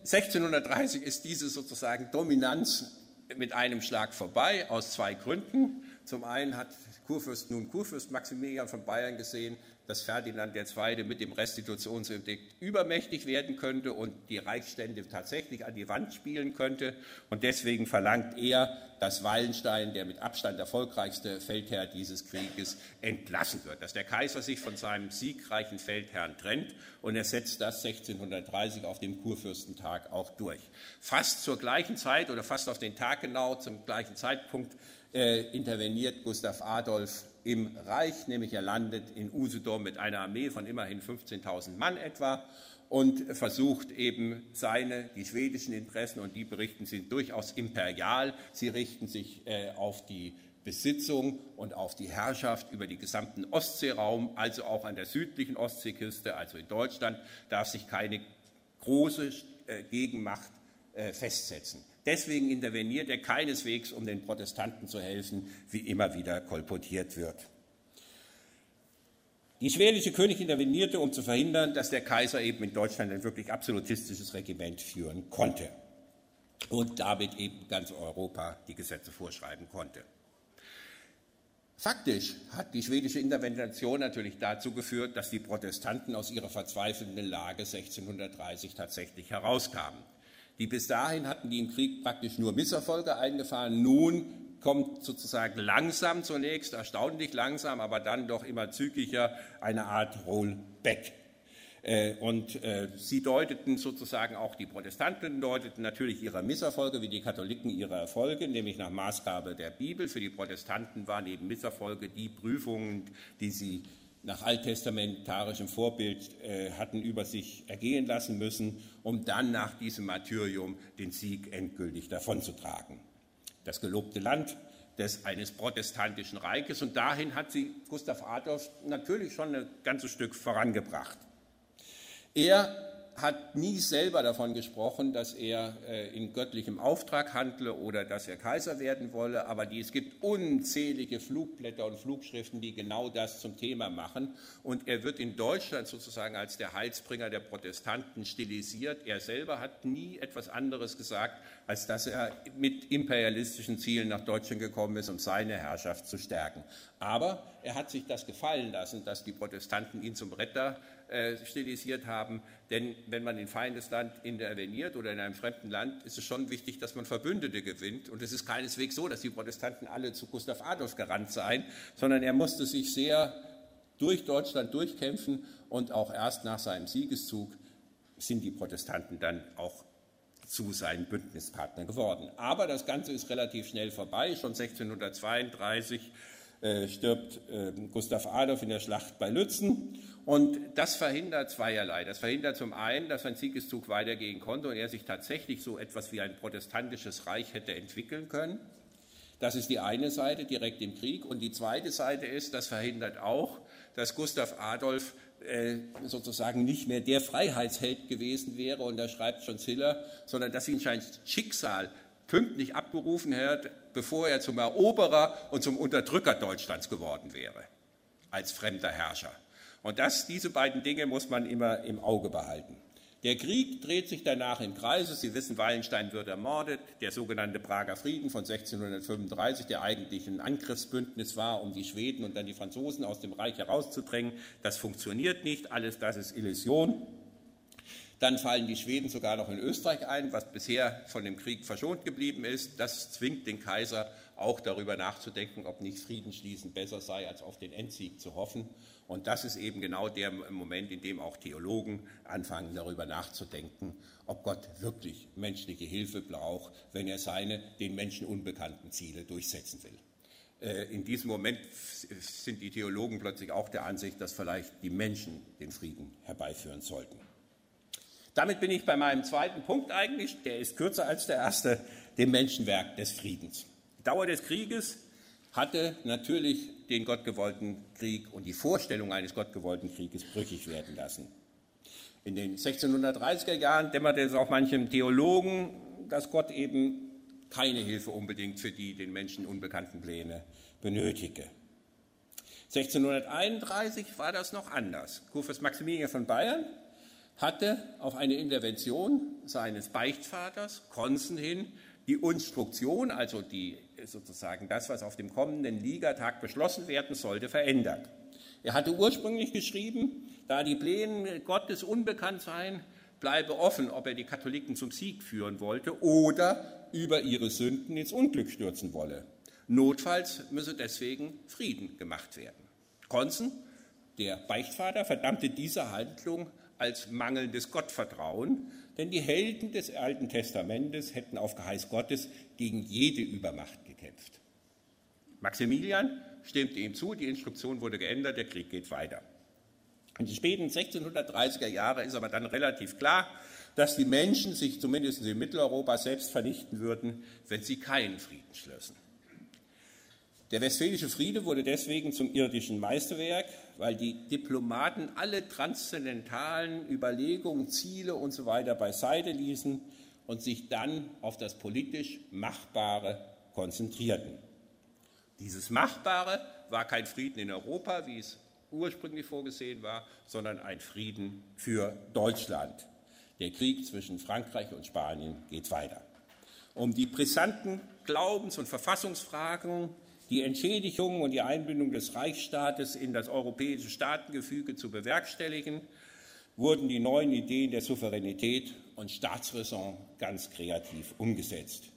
1630 ist diese sozusagen Dominanz mit einem Schlag vorbei, aus zwei Gründen. Zum einen hat Kurfürst, nun Kurfürst Maximilian von Bayern gesehen, dass Ferdinand II. mit dem Restitutionsedikt übermächtig werden könnte und die Reichsstände tatsächlich an die Wand spielen könnte. Und deswegen verlangt er, dass Wallenstein, der mit Abstand erfolgreichste Feldherr dieses Krieges, entlassen wird, dass der Kaiser sich von seinem siegreichen Feldherrn trennt. Und er setzt das 1630 auf dem Kurfürstentag auch durch. Fast zur gleichen Zeit oder fast auf den Tag genau, zum gleichen Zeitpunkt äh, interveniert Gustav Adolf im Reich, nämlich er landet in Usedom mit einer Armee von immerhin 15.000 Mann etwa und versucht eben seine, die schwedischen Interessen, und die berichten sind durchaus imperial, sie richten sich äh, auf die Besitzung und auf die Herrschaft über den gesamten Ostseeraum, also auch an der südlichen Ostseeküste, also in Deutschland, darf sich keine große äh, Gegenmacht äh, festsetzen. Deswegen interveniert er keineswegs, um den Protestanten zu helfen, wie immer wieder kolportiert wird. Die schwedische König intervenierte, um zu verhindern, dass der Kaiser eben in Deutschland ein wirklich absolutistisches Regiment führen konnte und damit eben ganz Europa die Gesetze vorschreiben konnte. Faktisch hat die schwedische Intervention natürlich dazu geführt, dass die Protestanten aus ihrer verzweifelnden Lage 1630 tatsächlich herauskamen. Die bis dahin hatten die im Krieg praktisch nur Misserfolge eingefahren. Nun kommt sozusagen langsam zunächst, erstaunlich langsam, aber dann doch immer zügiger eine Art Rollback. Äh, und äh, sie deuteten sozusagen auch die Protestanten deuteten natürlich ihre Misserfolge wie die Katholiken ihre Erfolge, nämlich nach Maßgabe der Bibel. Für die Protestanten waren eben Misserfolge die Prüfungen, die sie nach alttestamentarischem Vorbild äh, hatten über sich ergehen lassen müssen, um dann nach diesem Martyrium den Sieg endgültig davonzutragen. Das gelobte Land des eines protestantischen Reiches und dahin hat sie Gustav Adolf natürlich schon ein ganzes Stück vorangebracht. Er hat nie selber davon gesprochen, dass er äh, in göttlichem Auftrag handle oder dass er Kaiser werden wolle, aber die, es gibt unzählige Flugblätter und Flugschriften, die genau das zum Thema machen. Und er wird in Deutschland sozusagen als der Heilsbringer der Protestanten stilisiert. Er selber hat nie etwas anderes gesagt, als dass er mit imperialistischen Zielen nach Deutschland gekommen ist, um seine Herrschaft zu stärken. Aber er hat sich das gefallen lassen, dass die Protestanten ihn zum Retter äh, stilisiert haben. Denn wenn man in Feindesland interveniert oder in einem fremden Land, ist es schon wichtig, dass man Verbündete gewinnt. Und es ist keineswegs so, dass die Protestanten alle zu Gustav Adolf gerannt seien, sondern er musste sich sehr durch Deutschland durchkämpfen und auch erst nach seinem Siegeszug sind die Protestanten dann auch zu seinen Bündnispartnern geworden. Aber das Ganze ist relativ schnell vorbei. Schon 1632 äh, stirbt äh, Gustav Adolf in der Schlacht bei Lützen und das verhindert zweierlei. Das verhindert zum einen, dass ein Siegeszug weitergehen konnte und er sich tatsächlich so etwas wie ein protestantisches Reich hätte entwickeln können. Das ist die eine Seite direkt im Krieg. Und die zweite Seite ist, das verhindert auch, dass Gustav Adolf äh, sozusagen nicht mehr der Freiheitsheld gewesen wäre, und da schreibt schon Ziller, sondern dass ihn sein Schicksal pünktlich abgerufen hat, bevor er zum Eroberer und zum Unterdrücker Deutschlands geworden wäre, als fremder Herrscher. Und das, diese beiden Dinge muss man immer im Auge behalten. Der Krieg dreht sich danach im Kreise. Sie wissen, Wallenstein wird ermordet. Der sogenannte Prager Frieden von 1635, der eigentlich ein Angriffsbündnis war, um die Schweden und dann die Franzosen aus dem Reich herauszudrängen, das funktioniert nicht. Alles das ist Illusion. Dann fallen die Schweden sogar noch in Österreich ein, was bisher von dem Krieg verschont geblieben ist. Das zwingt den Kaiser auch darüber nachzudenken, ob nicht Friedensschließen besser sei, als auf den Endsieg zu hoffen. Und das ist eben genau der Moment, in dem auch Theologen anfangen darüber nachzudenken, ob Gott wirklich menschliche Hilfe braucht, wenn er seine den Menschen unbekannten Ziele durchsetzen will. Äh, in diesem Moment sind die Theologen plötzlich auch der Ansicht, dass vielleicht die Menschen den Frieden herbeiführen sollten. Damit bin ich bei meinem zweiten Punkt eigentlich, der ist kürzer als der erste, dem Menschenwerk des Friedens. Dauer des Krieges hatte natürlich den gottgewollten Krieg und die Vorstellung eines gottgewollten Krieges brüchig werden lassen. In den 1630er Jahren dämmerte es auch manchem Theologen dass Gott eben keine Hilfe unbedingt für die den Menschen unbekannten Pläne benötige. 1631 war das noch anders. Kurfürst Maximilian von Bayern hatte auf eine Intervention seines Beichtvaters Konzen hin die Instruktion, also die, sozusagen das, was auf dem kommenden Ligatag beschlossen werden sollte, verändert. Er hatte ursprünglich geschrieben, da die Pläne Gottes unbekannt seien, bleibe offen, ob er die Katholiken zum Sieg führen wollte oder über ihre Sünden ins Unglück stürzen wolle. Notfalls müsse deswegen Frieden gemacht werden. Konzen, der Beichtvater, verdammte diese Handlung als mangelndes Gottvertrauen, denn die Helden des Alten Testamentes hätten auf Geheiß Gottes gegen jede Übermacht gekämpft. Maximilian stimmte ihm zu, die Instruktion wurde geändert, der Krieg geht weiter. In den späten 1630er Jahren ist aber dann relativ klar, dass die Menschen sich zumindest in Mitteleuropa selbst vernichten würden, wenn sie keinen Frieden schlössen. Der Westfälische Friede wurde deswegen zum irdischen Meisterwerk, weil die Diplomaten alle transzendentalen Überlegungen, Ziele usw. So beiseite ließen und sich dann auf das politisch Machbare konzentrierten. Dieses Machbare war kein Frieden in Europa, wie es ursprünglich vorgesehen war, sondern ein Frieden für Deutschland. Der Krieg zwischen Frankreich und Spanien geht weiter. Um die brisanten Glaubens- und Verfassungsfragen, die Entschädigung und die Einbindung des Reichsstaates in das europäische Staatengefüge zu bewerkstelligen, wurden die neuen Ideen der Souveränität und Staatsräson ganz kreativ umgesetzt.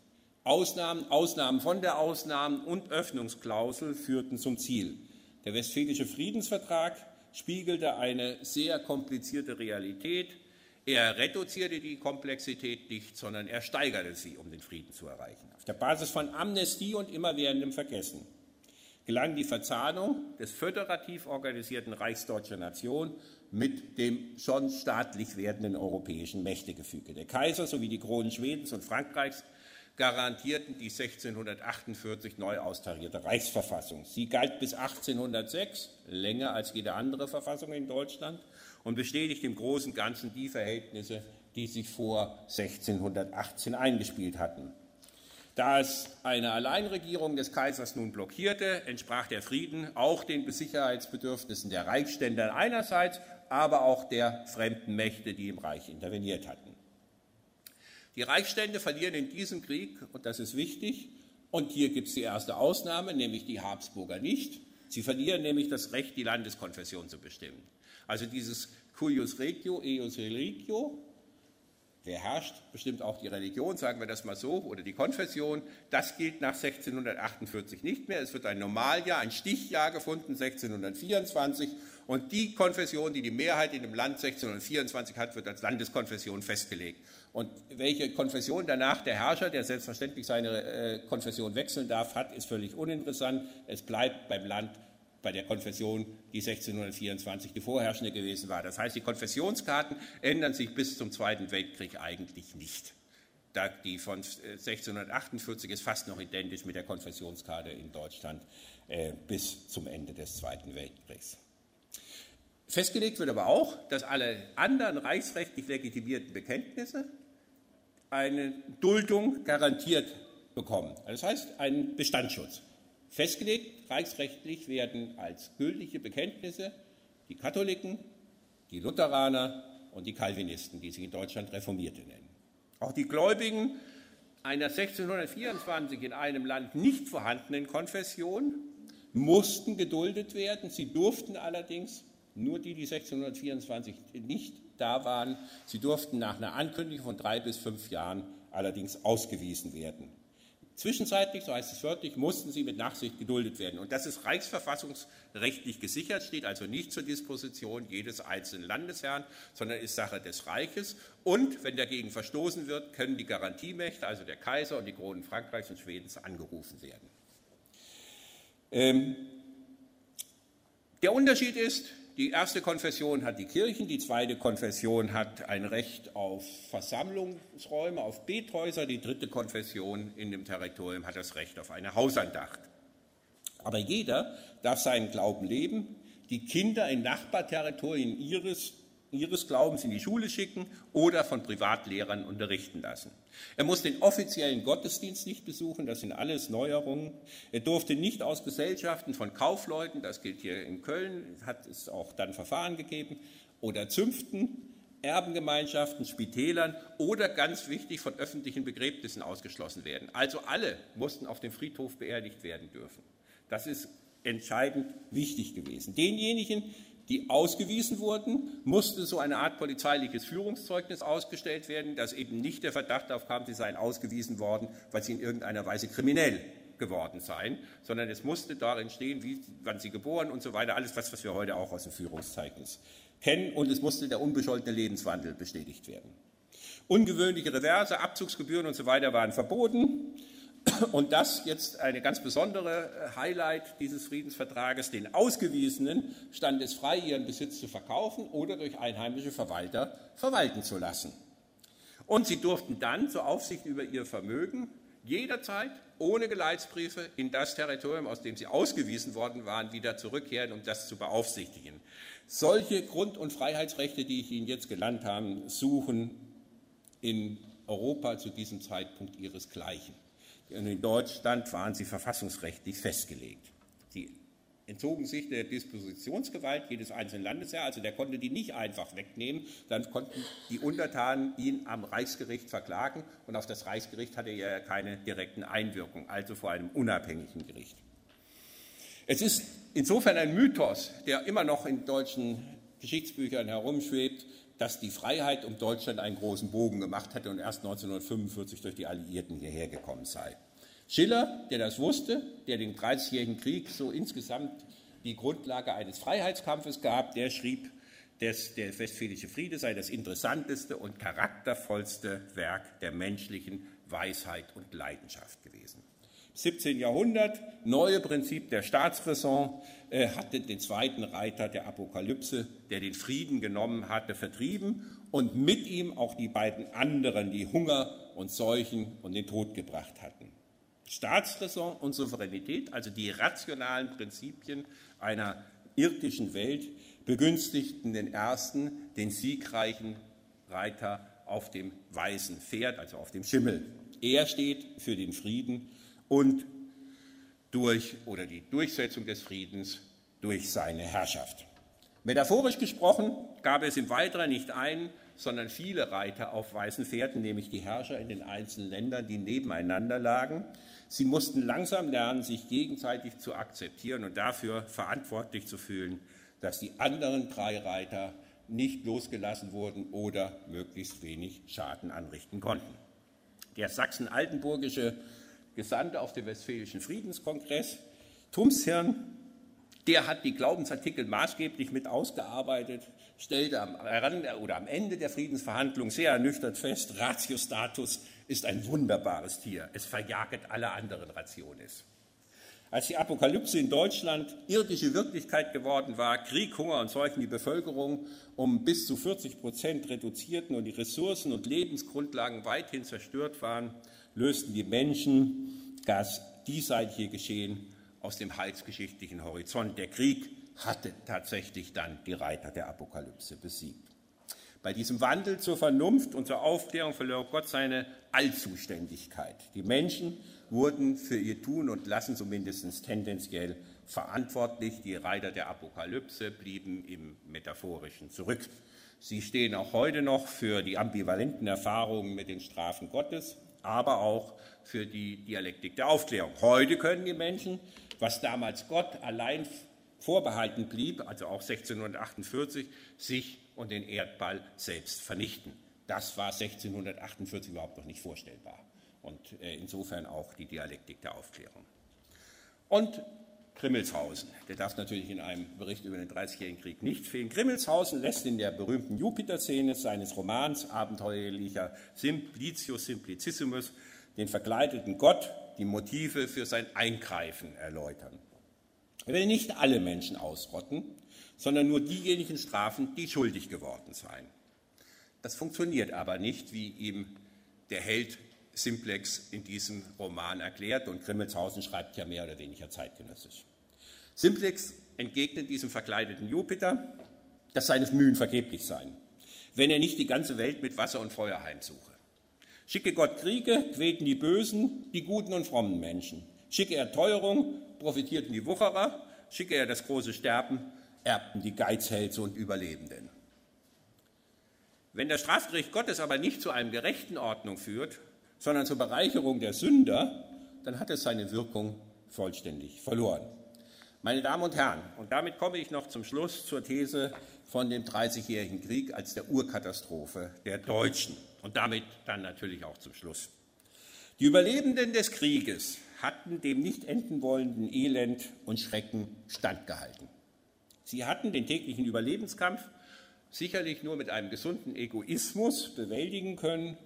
Ausnahmen, Ausnahmen von der Ausnahmen und Öffnungsklausel führten zum Ziel. Der Westfälische Friedensvertrag spiegelte eine sehr komplizierte Realität. Er reduzierte die Komplexität nicht, sondern er steigerte sie, um den Frieden zu erreichen. Auf der Basis von Amnestie und immerwährendem Vergessen gelang die Verzahnung des föderativ organisierten Reichs deutscher Nation mit dem schon staatlich werdenden europäischen Mächtegefüge. Der Kaiser sowie die Kronen Schwedens und Frankreichs garantierten die 1648 neu austarierte Reichsverfassung. Sie galt bis 1806, länger als jede andere Verfassung in Deutschland, und bestätigt im Großen und Ganzen die Verhältnisse, die sich vor 1618 eingespielt hatten. Da es eine Alleinregierung des Kaisers nun blockierte, entsprach der Frieden auch den Sicherheitsbedürfnissen der Reichsstände einerseits, aber auch der fremden Mächte, die im Reich interveniert hatten. Die Reichsstände verlieren in diesem Krieg, und das ist wichtig, und hier gibt es die erste Ausnahme, nämlich die Habsburger nicht. Sie verlieren nämlich das Recht, die Landeskonfession zu bestimmen. Also dieses cuius regio, eius religio, wer herrscht, bestimmt auch die Religion, sagen wir das mal so, oder die Konfession. Das gilt nach 1648 nicht mehr. Es wird ein Normaljahr, ein Stichjahr gefunden, 1624. Und die Konfession, die die Mehrheit in dem Land 1624 hat, wird als Landeskonfession festgelegt. Und welche Konfession danach der Herrscher, der selbstverständlich seine äh, Konfession wechseln darf, hat, ist völlig uninteressant. Es bleibt beim Land, bei der Konfession, die 1624 die vorherrschende gewesen war. Das heißt, die Konfessionskarten ändern sich bis zum Zweiten Weltkrieg eigentlich nicht. die von 1648 ist fast noch identisch mit der Konfessionskarte in Deutschland äh, bis zum Ende des Zweiten Weltkriegs. Festgelegt wird aber auch, dass alle anderen reichsrechtlich legitimierten Bekenntnisse eine Duldung garantiert bekommen. Das heißt, einen Bestandsschutz. Festgelegt, reichsrechtlich werden als gültige Bekenntnisse die Katholiken, die Lutheraner und die Calvinisten, die sich in Deutschland Reformierte nennen. Auch die Gläubigen einer 1624 in einem Land nicht vorhandenen Konfession mussten geduldet werden. Sie durften allerdings, nur die, die 1624 nicht da waren. Sie durften nach einer Ankündigung von drei bis fünf Jahren allerdings ausgewiesen werden. Zwischenzeitlich, so heißt es wörtlich, mussten sie mit Nachsicht geduldet werden. Und das ist reichsverfassungsrechtlich gesichert, steht also nicht zur Disposition jedes einzelnen Landesherrn, sondern ist Sache des Reiches. Und wenn dagegen verstoßen wird, können die Garantiemächte, also der Kaiser und die Kronen Frankreichs und Schwedens, angerufen werden. Ähm, der Unterschied ist, die erste Konfession hat die Kirchen, die zweite Konfession hat ein Recht auf Versammlungsräume, auf Bethäuser, die dritte Konfession in dem Territorium hat das Recht auf eine Hausandacht. Aber jeder darf seinen Glauben leben. Die Kinder in Nachbarterritorien ihres ihres Glaubens in die Schule schicken oder von Privatlehrern unterrichten lassen. Er muss den offiziellen Gottesdienst nicht besuchen, das sind alles Neuerungen. Er durfte nicht aus Gesellschaften von Kaufleuten, das gilt hier in Köln, hat es auch dann Verfahren gegeben, oder Zünften, Erbengemeinschaften, Spitälern oder ganz wichtig von öffentlichen Begräbnissen ausgeschlossen werden. Also alle mussten auf dem Friedhof beerdigt werden dürfen. Das ist entscheidend wichtig gewesen. Denjenigen, die ausgewiesen wurden, musste so eine Art polizeiliches Führungszeugnis ausgestellt werden, dass eben nicht der Verdacht aufkam, sie seien ausgewiesen worden, weil sie in irgendeiner Weise kriminell geworden seien, sondern es musste darin stehen, wie, wann sie geboren und so weiter, alles das, was wir heute auch aus dem Führungszeugnis kennen, und es musste der unbescholtene Lebenswandel bestätigt werden. Ungewöhnliche Reverse, Abzugsgebühren und so weiter waren verboten. Und das jetzt eine ganz besondere äh, Highlight dieses Friedensvertrages, den Ausgewiesenen stand es frei, ihren Besitz zu verkaufen oder durch einheimische Verwalter verwalten zu lassen. Und sie durften dann zur Aufsicht über ihr Vermögen jederzeit ohne Geleitsbriefe in das Territorium, aus dem sie ausgewiesen worden waren, wieder zurückkehren, um das zu beaufsichtigen. Solche Grund- und Freiheitsrechte, die ich Ihnen jetzt genannt habe, suchen in Europa zu diesem Zeitpunkt ihresgleichen. In Deutschland waren sie verfassungsrechtlich festgelegt. Sie entzogen sich der Dispositionsgewalt jedes einzelnen Landesherr, also der konnte die nicht einfach wegnehmen, dann konnten die Untertanen ihn am Reichsgericht verklagen und auf das Reichsgericht hatte er ja keine direkten Einwirkungen, also vor einem unabhängigen Gericht. Es ist insofern ein Mythos, der immer noch in deutschen Geschichtsbüchern herumschwebt, dass die Freiheit um Deutschland einen großen Bogen gemacht hätte und erst 1945 durch die Alliierten hierher gekommen sei. Schiller, der das wusste, der den Dreißigjährigen Krieg so insgesamt die Grundlage eines Freiheitskampfes gab, der schrieb, dass der Westfälische Friede sei das interessanteste und charaktervollste Werk der menschlichen Weisheit und Leidenschaft gewesen. 17. Jahrhundert, neue Prinzip der Staatsräson, äh, hatte den zweiten Reiter der Apokalypse, der den Frieden genommen hatte, vertrieben und mit ihm auch die beiden anderen, die Hunger und Seuchen und den Tod gebracht hatten. Staatsräson und Souveränität, also die rationalen Prinzipien einer irdischen Welt, begünstigten den ersten, den siegreichen Reiter auf dem weißen Pferd, also auf dem Schimmel. Er steht für den Frieden und durch oder die Durchsetzung des Friedens durch seine Herrschaft. Metaphorisch gesprochen gab es im Weiteren nicht einen, sondern viele Reiter auf weißen Pferden, nämlich die Herrscher in den einzelnen Ländern, die nebeneinander lagen. Sie mussten langsam lernen, sich gegenseitig zu akzeptieren und dafür verantwortlich zu fühlen, dass die anderen drei Reiter nicht losgelassen wurden oder möglichst wenig Schaden anrichten konnten. Der sachsen-altenburgische Gesandte auf dem Westfälischen Friedenskongress, Tumshirn, der hat die Glaubensartikel maßgeblich mit ausgearbeitet, stellte am, oder am Ende der Friedensverhandlungen sehr ernüchtert fest, Ratiostatus ist ein wunderbares Tier. Es verjagt alle anderen Rationes. Als die Apokalypse in Deutschland irdische Wirklichkeit geworden war, Krieg, Hunger und Seuchen die Bevölkerung um bis zu 40 Prozent reduzierten und die Ressourcen und Lebensgrundlagen weithin zerstört waren, lösten die Menschen das diesseitige Geschehen aus dem heilsgeschichtlichen Horizont. Der Krieg hatte tatsächlich dann die Reiter der Apokalypse besiegt. Bei diesem Wandel zur Vernunft und zur Aufklärung verlor Gott seine Allzuständigkeit. Die Menschen wurden für ihr Tun und Lassen zumindest tendenziell verantwortlich. Die Reiter der Apokalypse blieben im Metaphorischen zurück. Sie stehen auch heute noch für die ambivalenten Erfahrungen mit den Strafen Gottes aber auch für die Dialektik der Aufklärung. Heute können die Menschen, was damals Gott allein vorbehalten blieb, also auch 1648, sich und den Erdball selbst vernichten. Das war 1648 überhaupt noch nicht vorstellbar. Und äh, insofern auch die Dialektik der Aufklärung. Und Grimmelshausen, der darf natürlich in einem Bericht über den Dreißigjährigen Krieg nicht fehlen. Grimmelshausen lässt in der berühmten Jupiter-Szene seines Romans Abenteuerlicher Simplicius Simplicissimus den verkleideten Gott die Motive für sein Eingreifen erläutern. Er will nicht alle Menschen ausrotten, sondern nur diejenigen strafen, die schuldig geworden seien. Das funktioniert aber nicht, wie ihm der Held Simplex in diesem Roman erklärt und Grimmelshausen schreibt ja mehr oder weniger zeitgenössisch. Simplex entgegnet diesem verkleideten Jupiter, dass seine Mühen vergeblich seien. wenn er nicht die ganze Welt mit Wasser und Feuer heimsuche. Schicke Gott Kriege, quäten die Bösen, die guten und frommen Menschen. Schicke er Teuerung, profitierten die Wucherer. Schicke er das große Sterben, erbten die Geizhälse und Überlebenden. Wenn das Strafgericht Gottes aber nicht zu einem gerechten Ordnung führt, sondern zur Bereicherung der Sünder, dann hat es seine Wirkung vollständig verloren. Meine Damen und Herren, und damit komme ich noch zum Schluss zur These von dem Dreißigjährigen Krieg als der Urkatastrophe der Deutschen und damit dann natürlich auch zum Schluss. Die Überlebenden des Krieges hatten dem nicht enden wollenden Elend und Schrecken standgehalten. Sie hatten den täglichen Überlebenskampf sicherlich nur mit einem gesunden Egoismus bewältigen können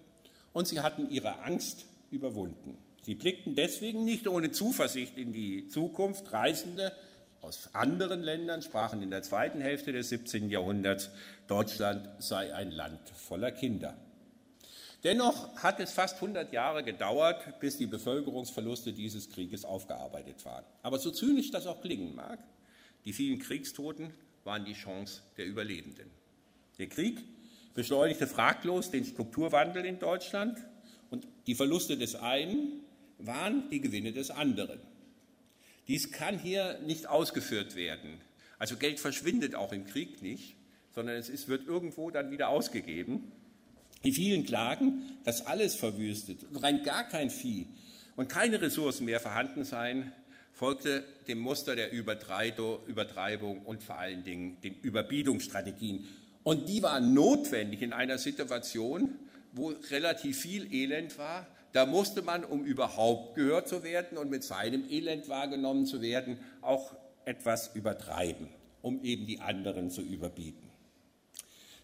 und sie hatten ihre Angst überwunden. Sie blickten deswegen nicht ohne Zuversicht in die Zukunft. Reisende aus anderen Ländern sprachen in der zweiten Hälfte des 17. Jahrhunderts, Deutschland sei ein Land voller Kinder. Dennoch hat es fast 100 Jahre gedauert, bis die Bevölkerungsverluste dieses Krieges aufgearbeitet waren. Aber so zynisch das auch klingen mag, die vielen Kriegstoten waren die Chance der Überlebenden. Der Krieg beschleunigte fraglos den Strukturwandel in Deutschland und die Verluste des einen waren die Gewinne des anderen. Dies kann hier nicht ausgeführt werden. Also Geld verschwindet auch im Krieg nicht, sondern es ist, wird irgendwo dann wieder ausgegeben. Die vielen klagen, dass alles verwüstet, rein gar kein Vieh und keine Ressourcen mehr vorhanden seien, folgte dem Muster der Übertreibung und vor allen Dingen den Überbietungsstrategien. Und die waren notwendig in einer Situation, wo relativ viel Elend war. Da musste man, um überhaupt gehört zu werden und mit seinem Elend wahrgenommen zu werden, auch etwas übertreiben, um eben die anderen zu überbieten.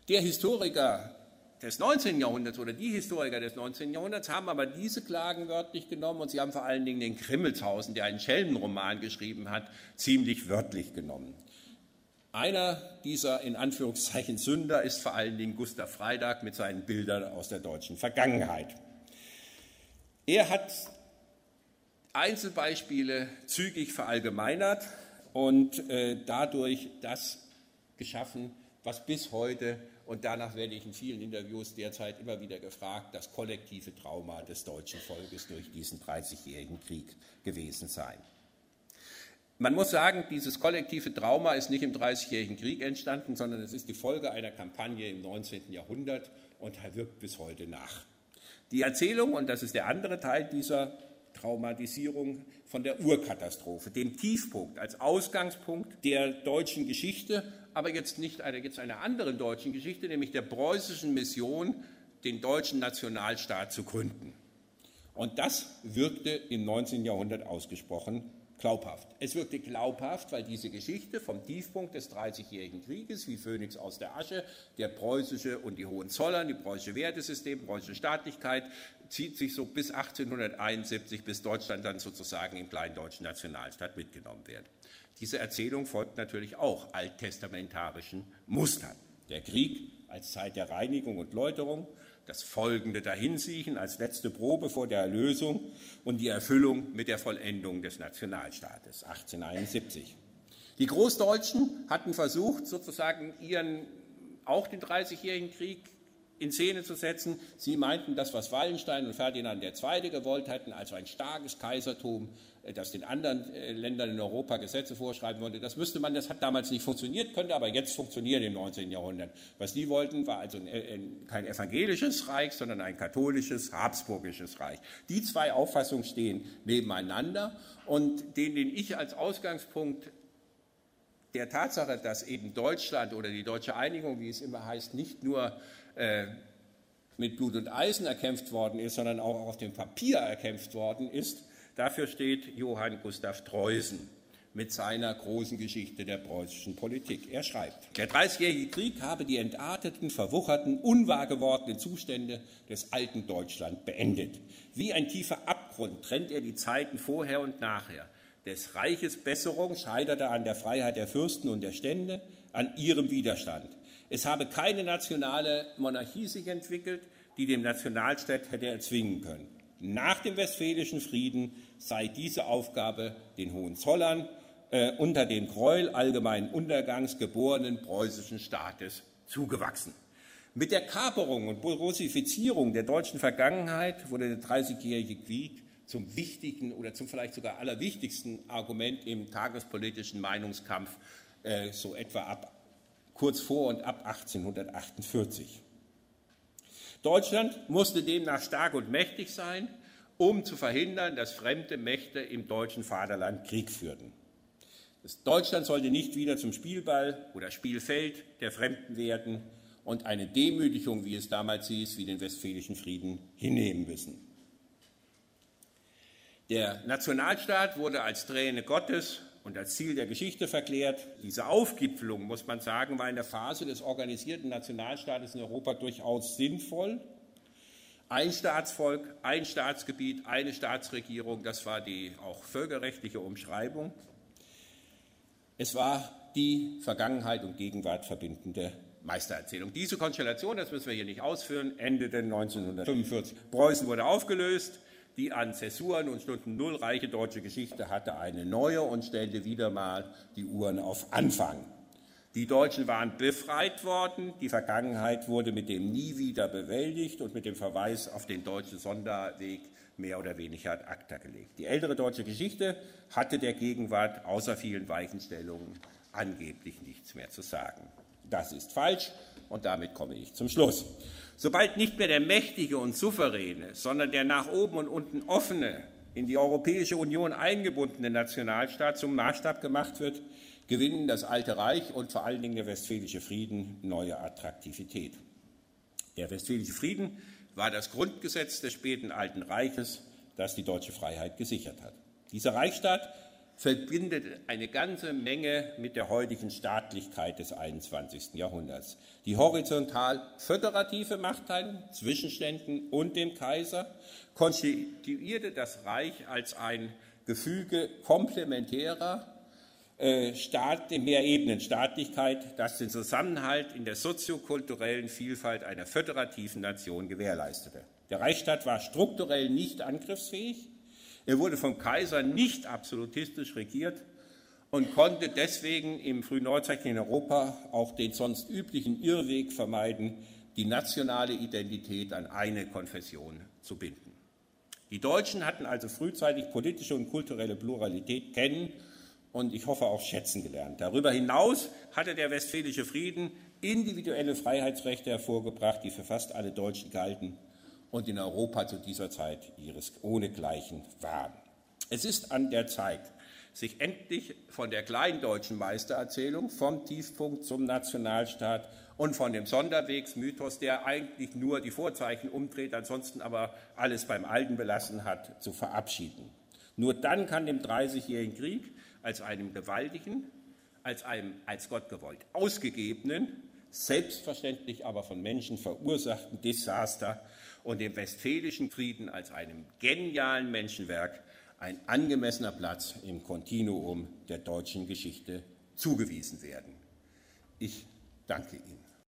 Der Historiker des 19. Jahrhunderts oder die Historiker des 19. Jahrhunderts haben aber diese Klagen wörtlich genommen und sie haben vor allen Dingen den Krimmelshausen, der einen Schelmenroman geschrieben hat, ziemlich wörtlich genommen. Einer dieser in Anführungszeichen Sünder ist vor allen Dingen Gustav Freitag mit seinen Bildern aus der deutschen Vergangenheit. Er hat Einzelbeispiele zügig verallgemeinert und äh, dadurch das geschaffen, was bis heute, und danach werde ich in vielen Interviews derzeit immer wieder gefragt, das kollektive Trauma des deutschen Volkes durch diesen 30-jährigen Krieg gewesen sein. Man muss sagen, dieses kollektive Trauma ist nicht im Dreißigjährigen Krieg entstanden, sondern es ist die Folge einer Kampagne im 19. Jahrhundert und wirkt bis heute nach. Die Erzählung, und das ist der andere Teil dieser Traumatisierung von der Urkatastrophe, dem Tiefpunkt als Ausgangspunkt der deutschen Geschichte, aber jetzt nicht einer, jetzt einer anderen deutschen Geschichte, nämlich der preußischen Mission, den deutschen Nationalstaat zu gründen. Und das wirkte im 19. Jahrhundert ausgesprochen glaubhaft. Es wirkte glaubhaft, weil diese Geschichte vom Tiefpunkt des Dreißigjährigen Krieges, wie Phönix aus der Asche, der preußische und die Hohenzollern, die preußische Wertesystem, preußische Staatlichkeit, zieht sich so bis 1871, bis Deutschland dann sozusagen im kleinen deutschen Nationalstaat mitgenommen wird. Diese Erzählung folgt natürlich auch alttestamentarischen Mustern. Der Krieg als Zeit der Reinigung und Läuterung, das folgende Dahinsiechen als letzte Probe vor der Erlösung und die Erfüllung mit der Vollendung des Nationalstaates 1871. Die Großdeutschen hatten versucht, sozusagen ihren, auch den Dreißigjährigen Krieg in Szene zu setzen. Sie meinten, das, was Wallenstein und Ferdinand II. gewollt hatten, also ein starkes Kaisertum, das den anderen äh, Ländern in Europa Gesetze vorschreiben wollte, das müsste man, das hat damals nicht funktioniert, könnte aber jetzt funktionieren im 19. Jahrhundert. Was die wollten, war also kein evangelisches Reich, sondern ein katholisches, habsburgisches Reich. Die zwei Auffassungen stehen nebeneinander und den, den ich als Ausgangspunkt der Tatsache, dass eben Deutschland oder die deutsche Einigung, wie es immer heißt, nicht nur äh, mit Blut und Eisen erkämpft worden ist, sondern auch auf dem Papier erkämpft worden ist, dafür steht Johann Gustav Treusen mit seiner großen Geschichte der preußischen Politik. Er schreibt, der Dreißigjährige Krieg habe die entarteten, verwucherten, unwahr gewordenen Zustände des alten Deutschland beendet. Wie ein tiefer Abgrund trennt er die Zeiten vorher und nachher. Des Reiches Besserung scheiterte an der Freiheit der Fürsten und der Stände, an ihrem Widerstand. Es habe keine nationale Monarchie sich entwickelt, die dem Nationalstaat hätte erzwingen können. Nach dem Westfälischen Frieden sei diese Aufgabe den Hohenzollern äh, unter den Gräuel allgemeinen Untergangs geborenen preußischen Staates zugewachsen. Mit der Kaperung und Russifizierung der deutschen Vergangenheit wurde der Dreißigjährige Krieg zum wichtigen oder zum vielleicht sogar allerwichtigsten Argument im tagespolitischen Meinungskampf, äh, so etwa ab kurz vor und ab 1848. Deutschland musste demnach stark und mächtig sein, um zu verhindern, dass fremde Mächte im deutschen Vaterland Krieg führten. Deutschland sollte nicht wieder zum Spielball oder Spielfeld der Fremden werden, und eine Demütigung, wie es damals hieß, wie den Westfälischen Frieden hinnehmen müssen. Der Nationalstaat wurde als Träne Gottes und als Ziel der Geschichte verklärt. Diese Aufgipfelung, muss man sagen, war in der Phase des organisierten Nationalstaates in Europa durchaus sinnvoll. Ein Staatsvolk, ein Staatsgebiet, eine Staatsregierung, das war die auch völkerrechtliche Umschreibung. Es war die Vergangenheit und Gegenwart verbindende Meistererzählung. Diese Konstellation, das müssen wir hier nicht ausführen, endete 1945. Preußen wurde aufgelöst. Die an Zäsuren und Stunden Null reiche deutsche Geschichte hatte eine neue und stellte wieder mal die Uhren auf Anfang. Die Deutschen waren befreit worden, die Vergangenheit wurde mit dem Nie wieder bewältigt und mit dem Verweis auf den deutschen Sonderweg mehr oder weniger ad acta gelegt. Die ältere deutsche Geschichte hatte der Gegenwart außer vielen Weichenstellungen angeblich nichts mehr zu sagen. Das ist falsch und damit komme ich zum Schluss. Sobald nicht mehr der mächtige und souveräne, sondern der nach oben und unten offene, in die Europäische Union eingebundene Nationalstaat zum Maßstab gemacht wird, gewinnen das Alte Reich und vor allen Dingen der Westfälische Frieden neue Attraktivität. Der Westfälische Frieden war das Grundgesetz des späten Alten Reiches, das die deutsche Freiheit gesichert hat. Dieser Reichsstaat verbindet eine ganze Menge mit der heutigen Staatlichkeit des 21. Jahrhunderts. Die horizontal föderative Machtteilung zwischen Ständen und dem Kaiser konstituierte das Reich als ein Gefüge komplementärer äh, Staat, Mehrebenen-Staatlichkeit, das den Zusammenhalt in der soziokulturellen Vielfalt einer föderativen Nation gewährleistete. Der Reichsstaat war strukturell nicht angriffsfähig, er wurde vom Kaiser nicht absolutistisch regiert und konnte deswegen im frühneuzeitlichen Europa auch den sonst üblichen Irrweg vermeiden, die nationale Identität an eine Konfession zu binden. Die Deutschen hatten also frühzeitig politische und kulturelle Pluralität kennen und ich hoffe auch schätzen gelernt. Darüber hinaus hatte der Westfälische Frieden individuelle Freiheitsrechte hervorgebracht, die für fast alle Deutschen galten und in Europa zu dieser Zeit ihres ohnegleichen waren. Es ist an der Zeit, sich endlich von der kleindeutschen Meistererzählung, vom Tiefpunkt zum Nationalstaat und von dem Sonderwegsmythos, der eigentlich nur die Vorzeichen umdreht, ansonsten aber alles beim Alten belassen hat, zu verabschieden. Nur dann kann dem Dreißigjährigen Krieg als einem gewaltigen, als einem als Gott gewollt ausgegebenen, selbstverständlich aber von Menschen verursachten Desaster und dem Westfälischen Frieden als einem genialen Menschenwerk ein angemessener Platz im Kontinuum der deutschen Geschichte zugewiesen werden. Ich danke Ihnen.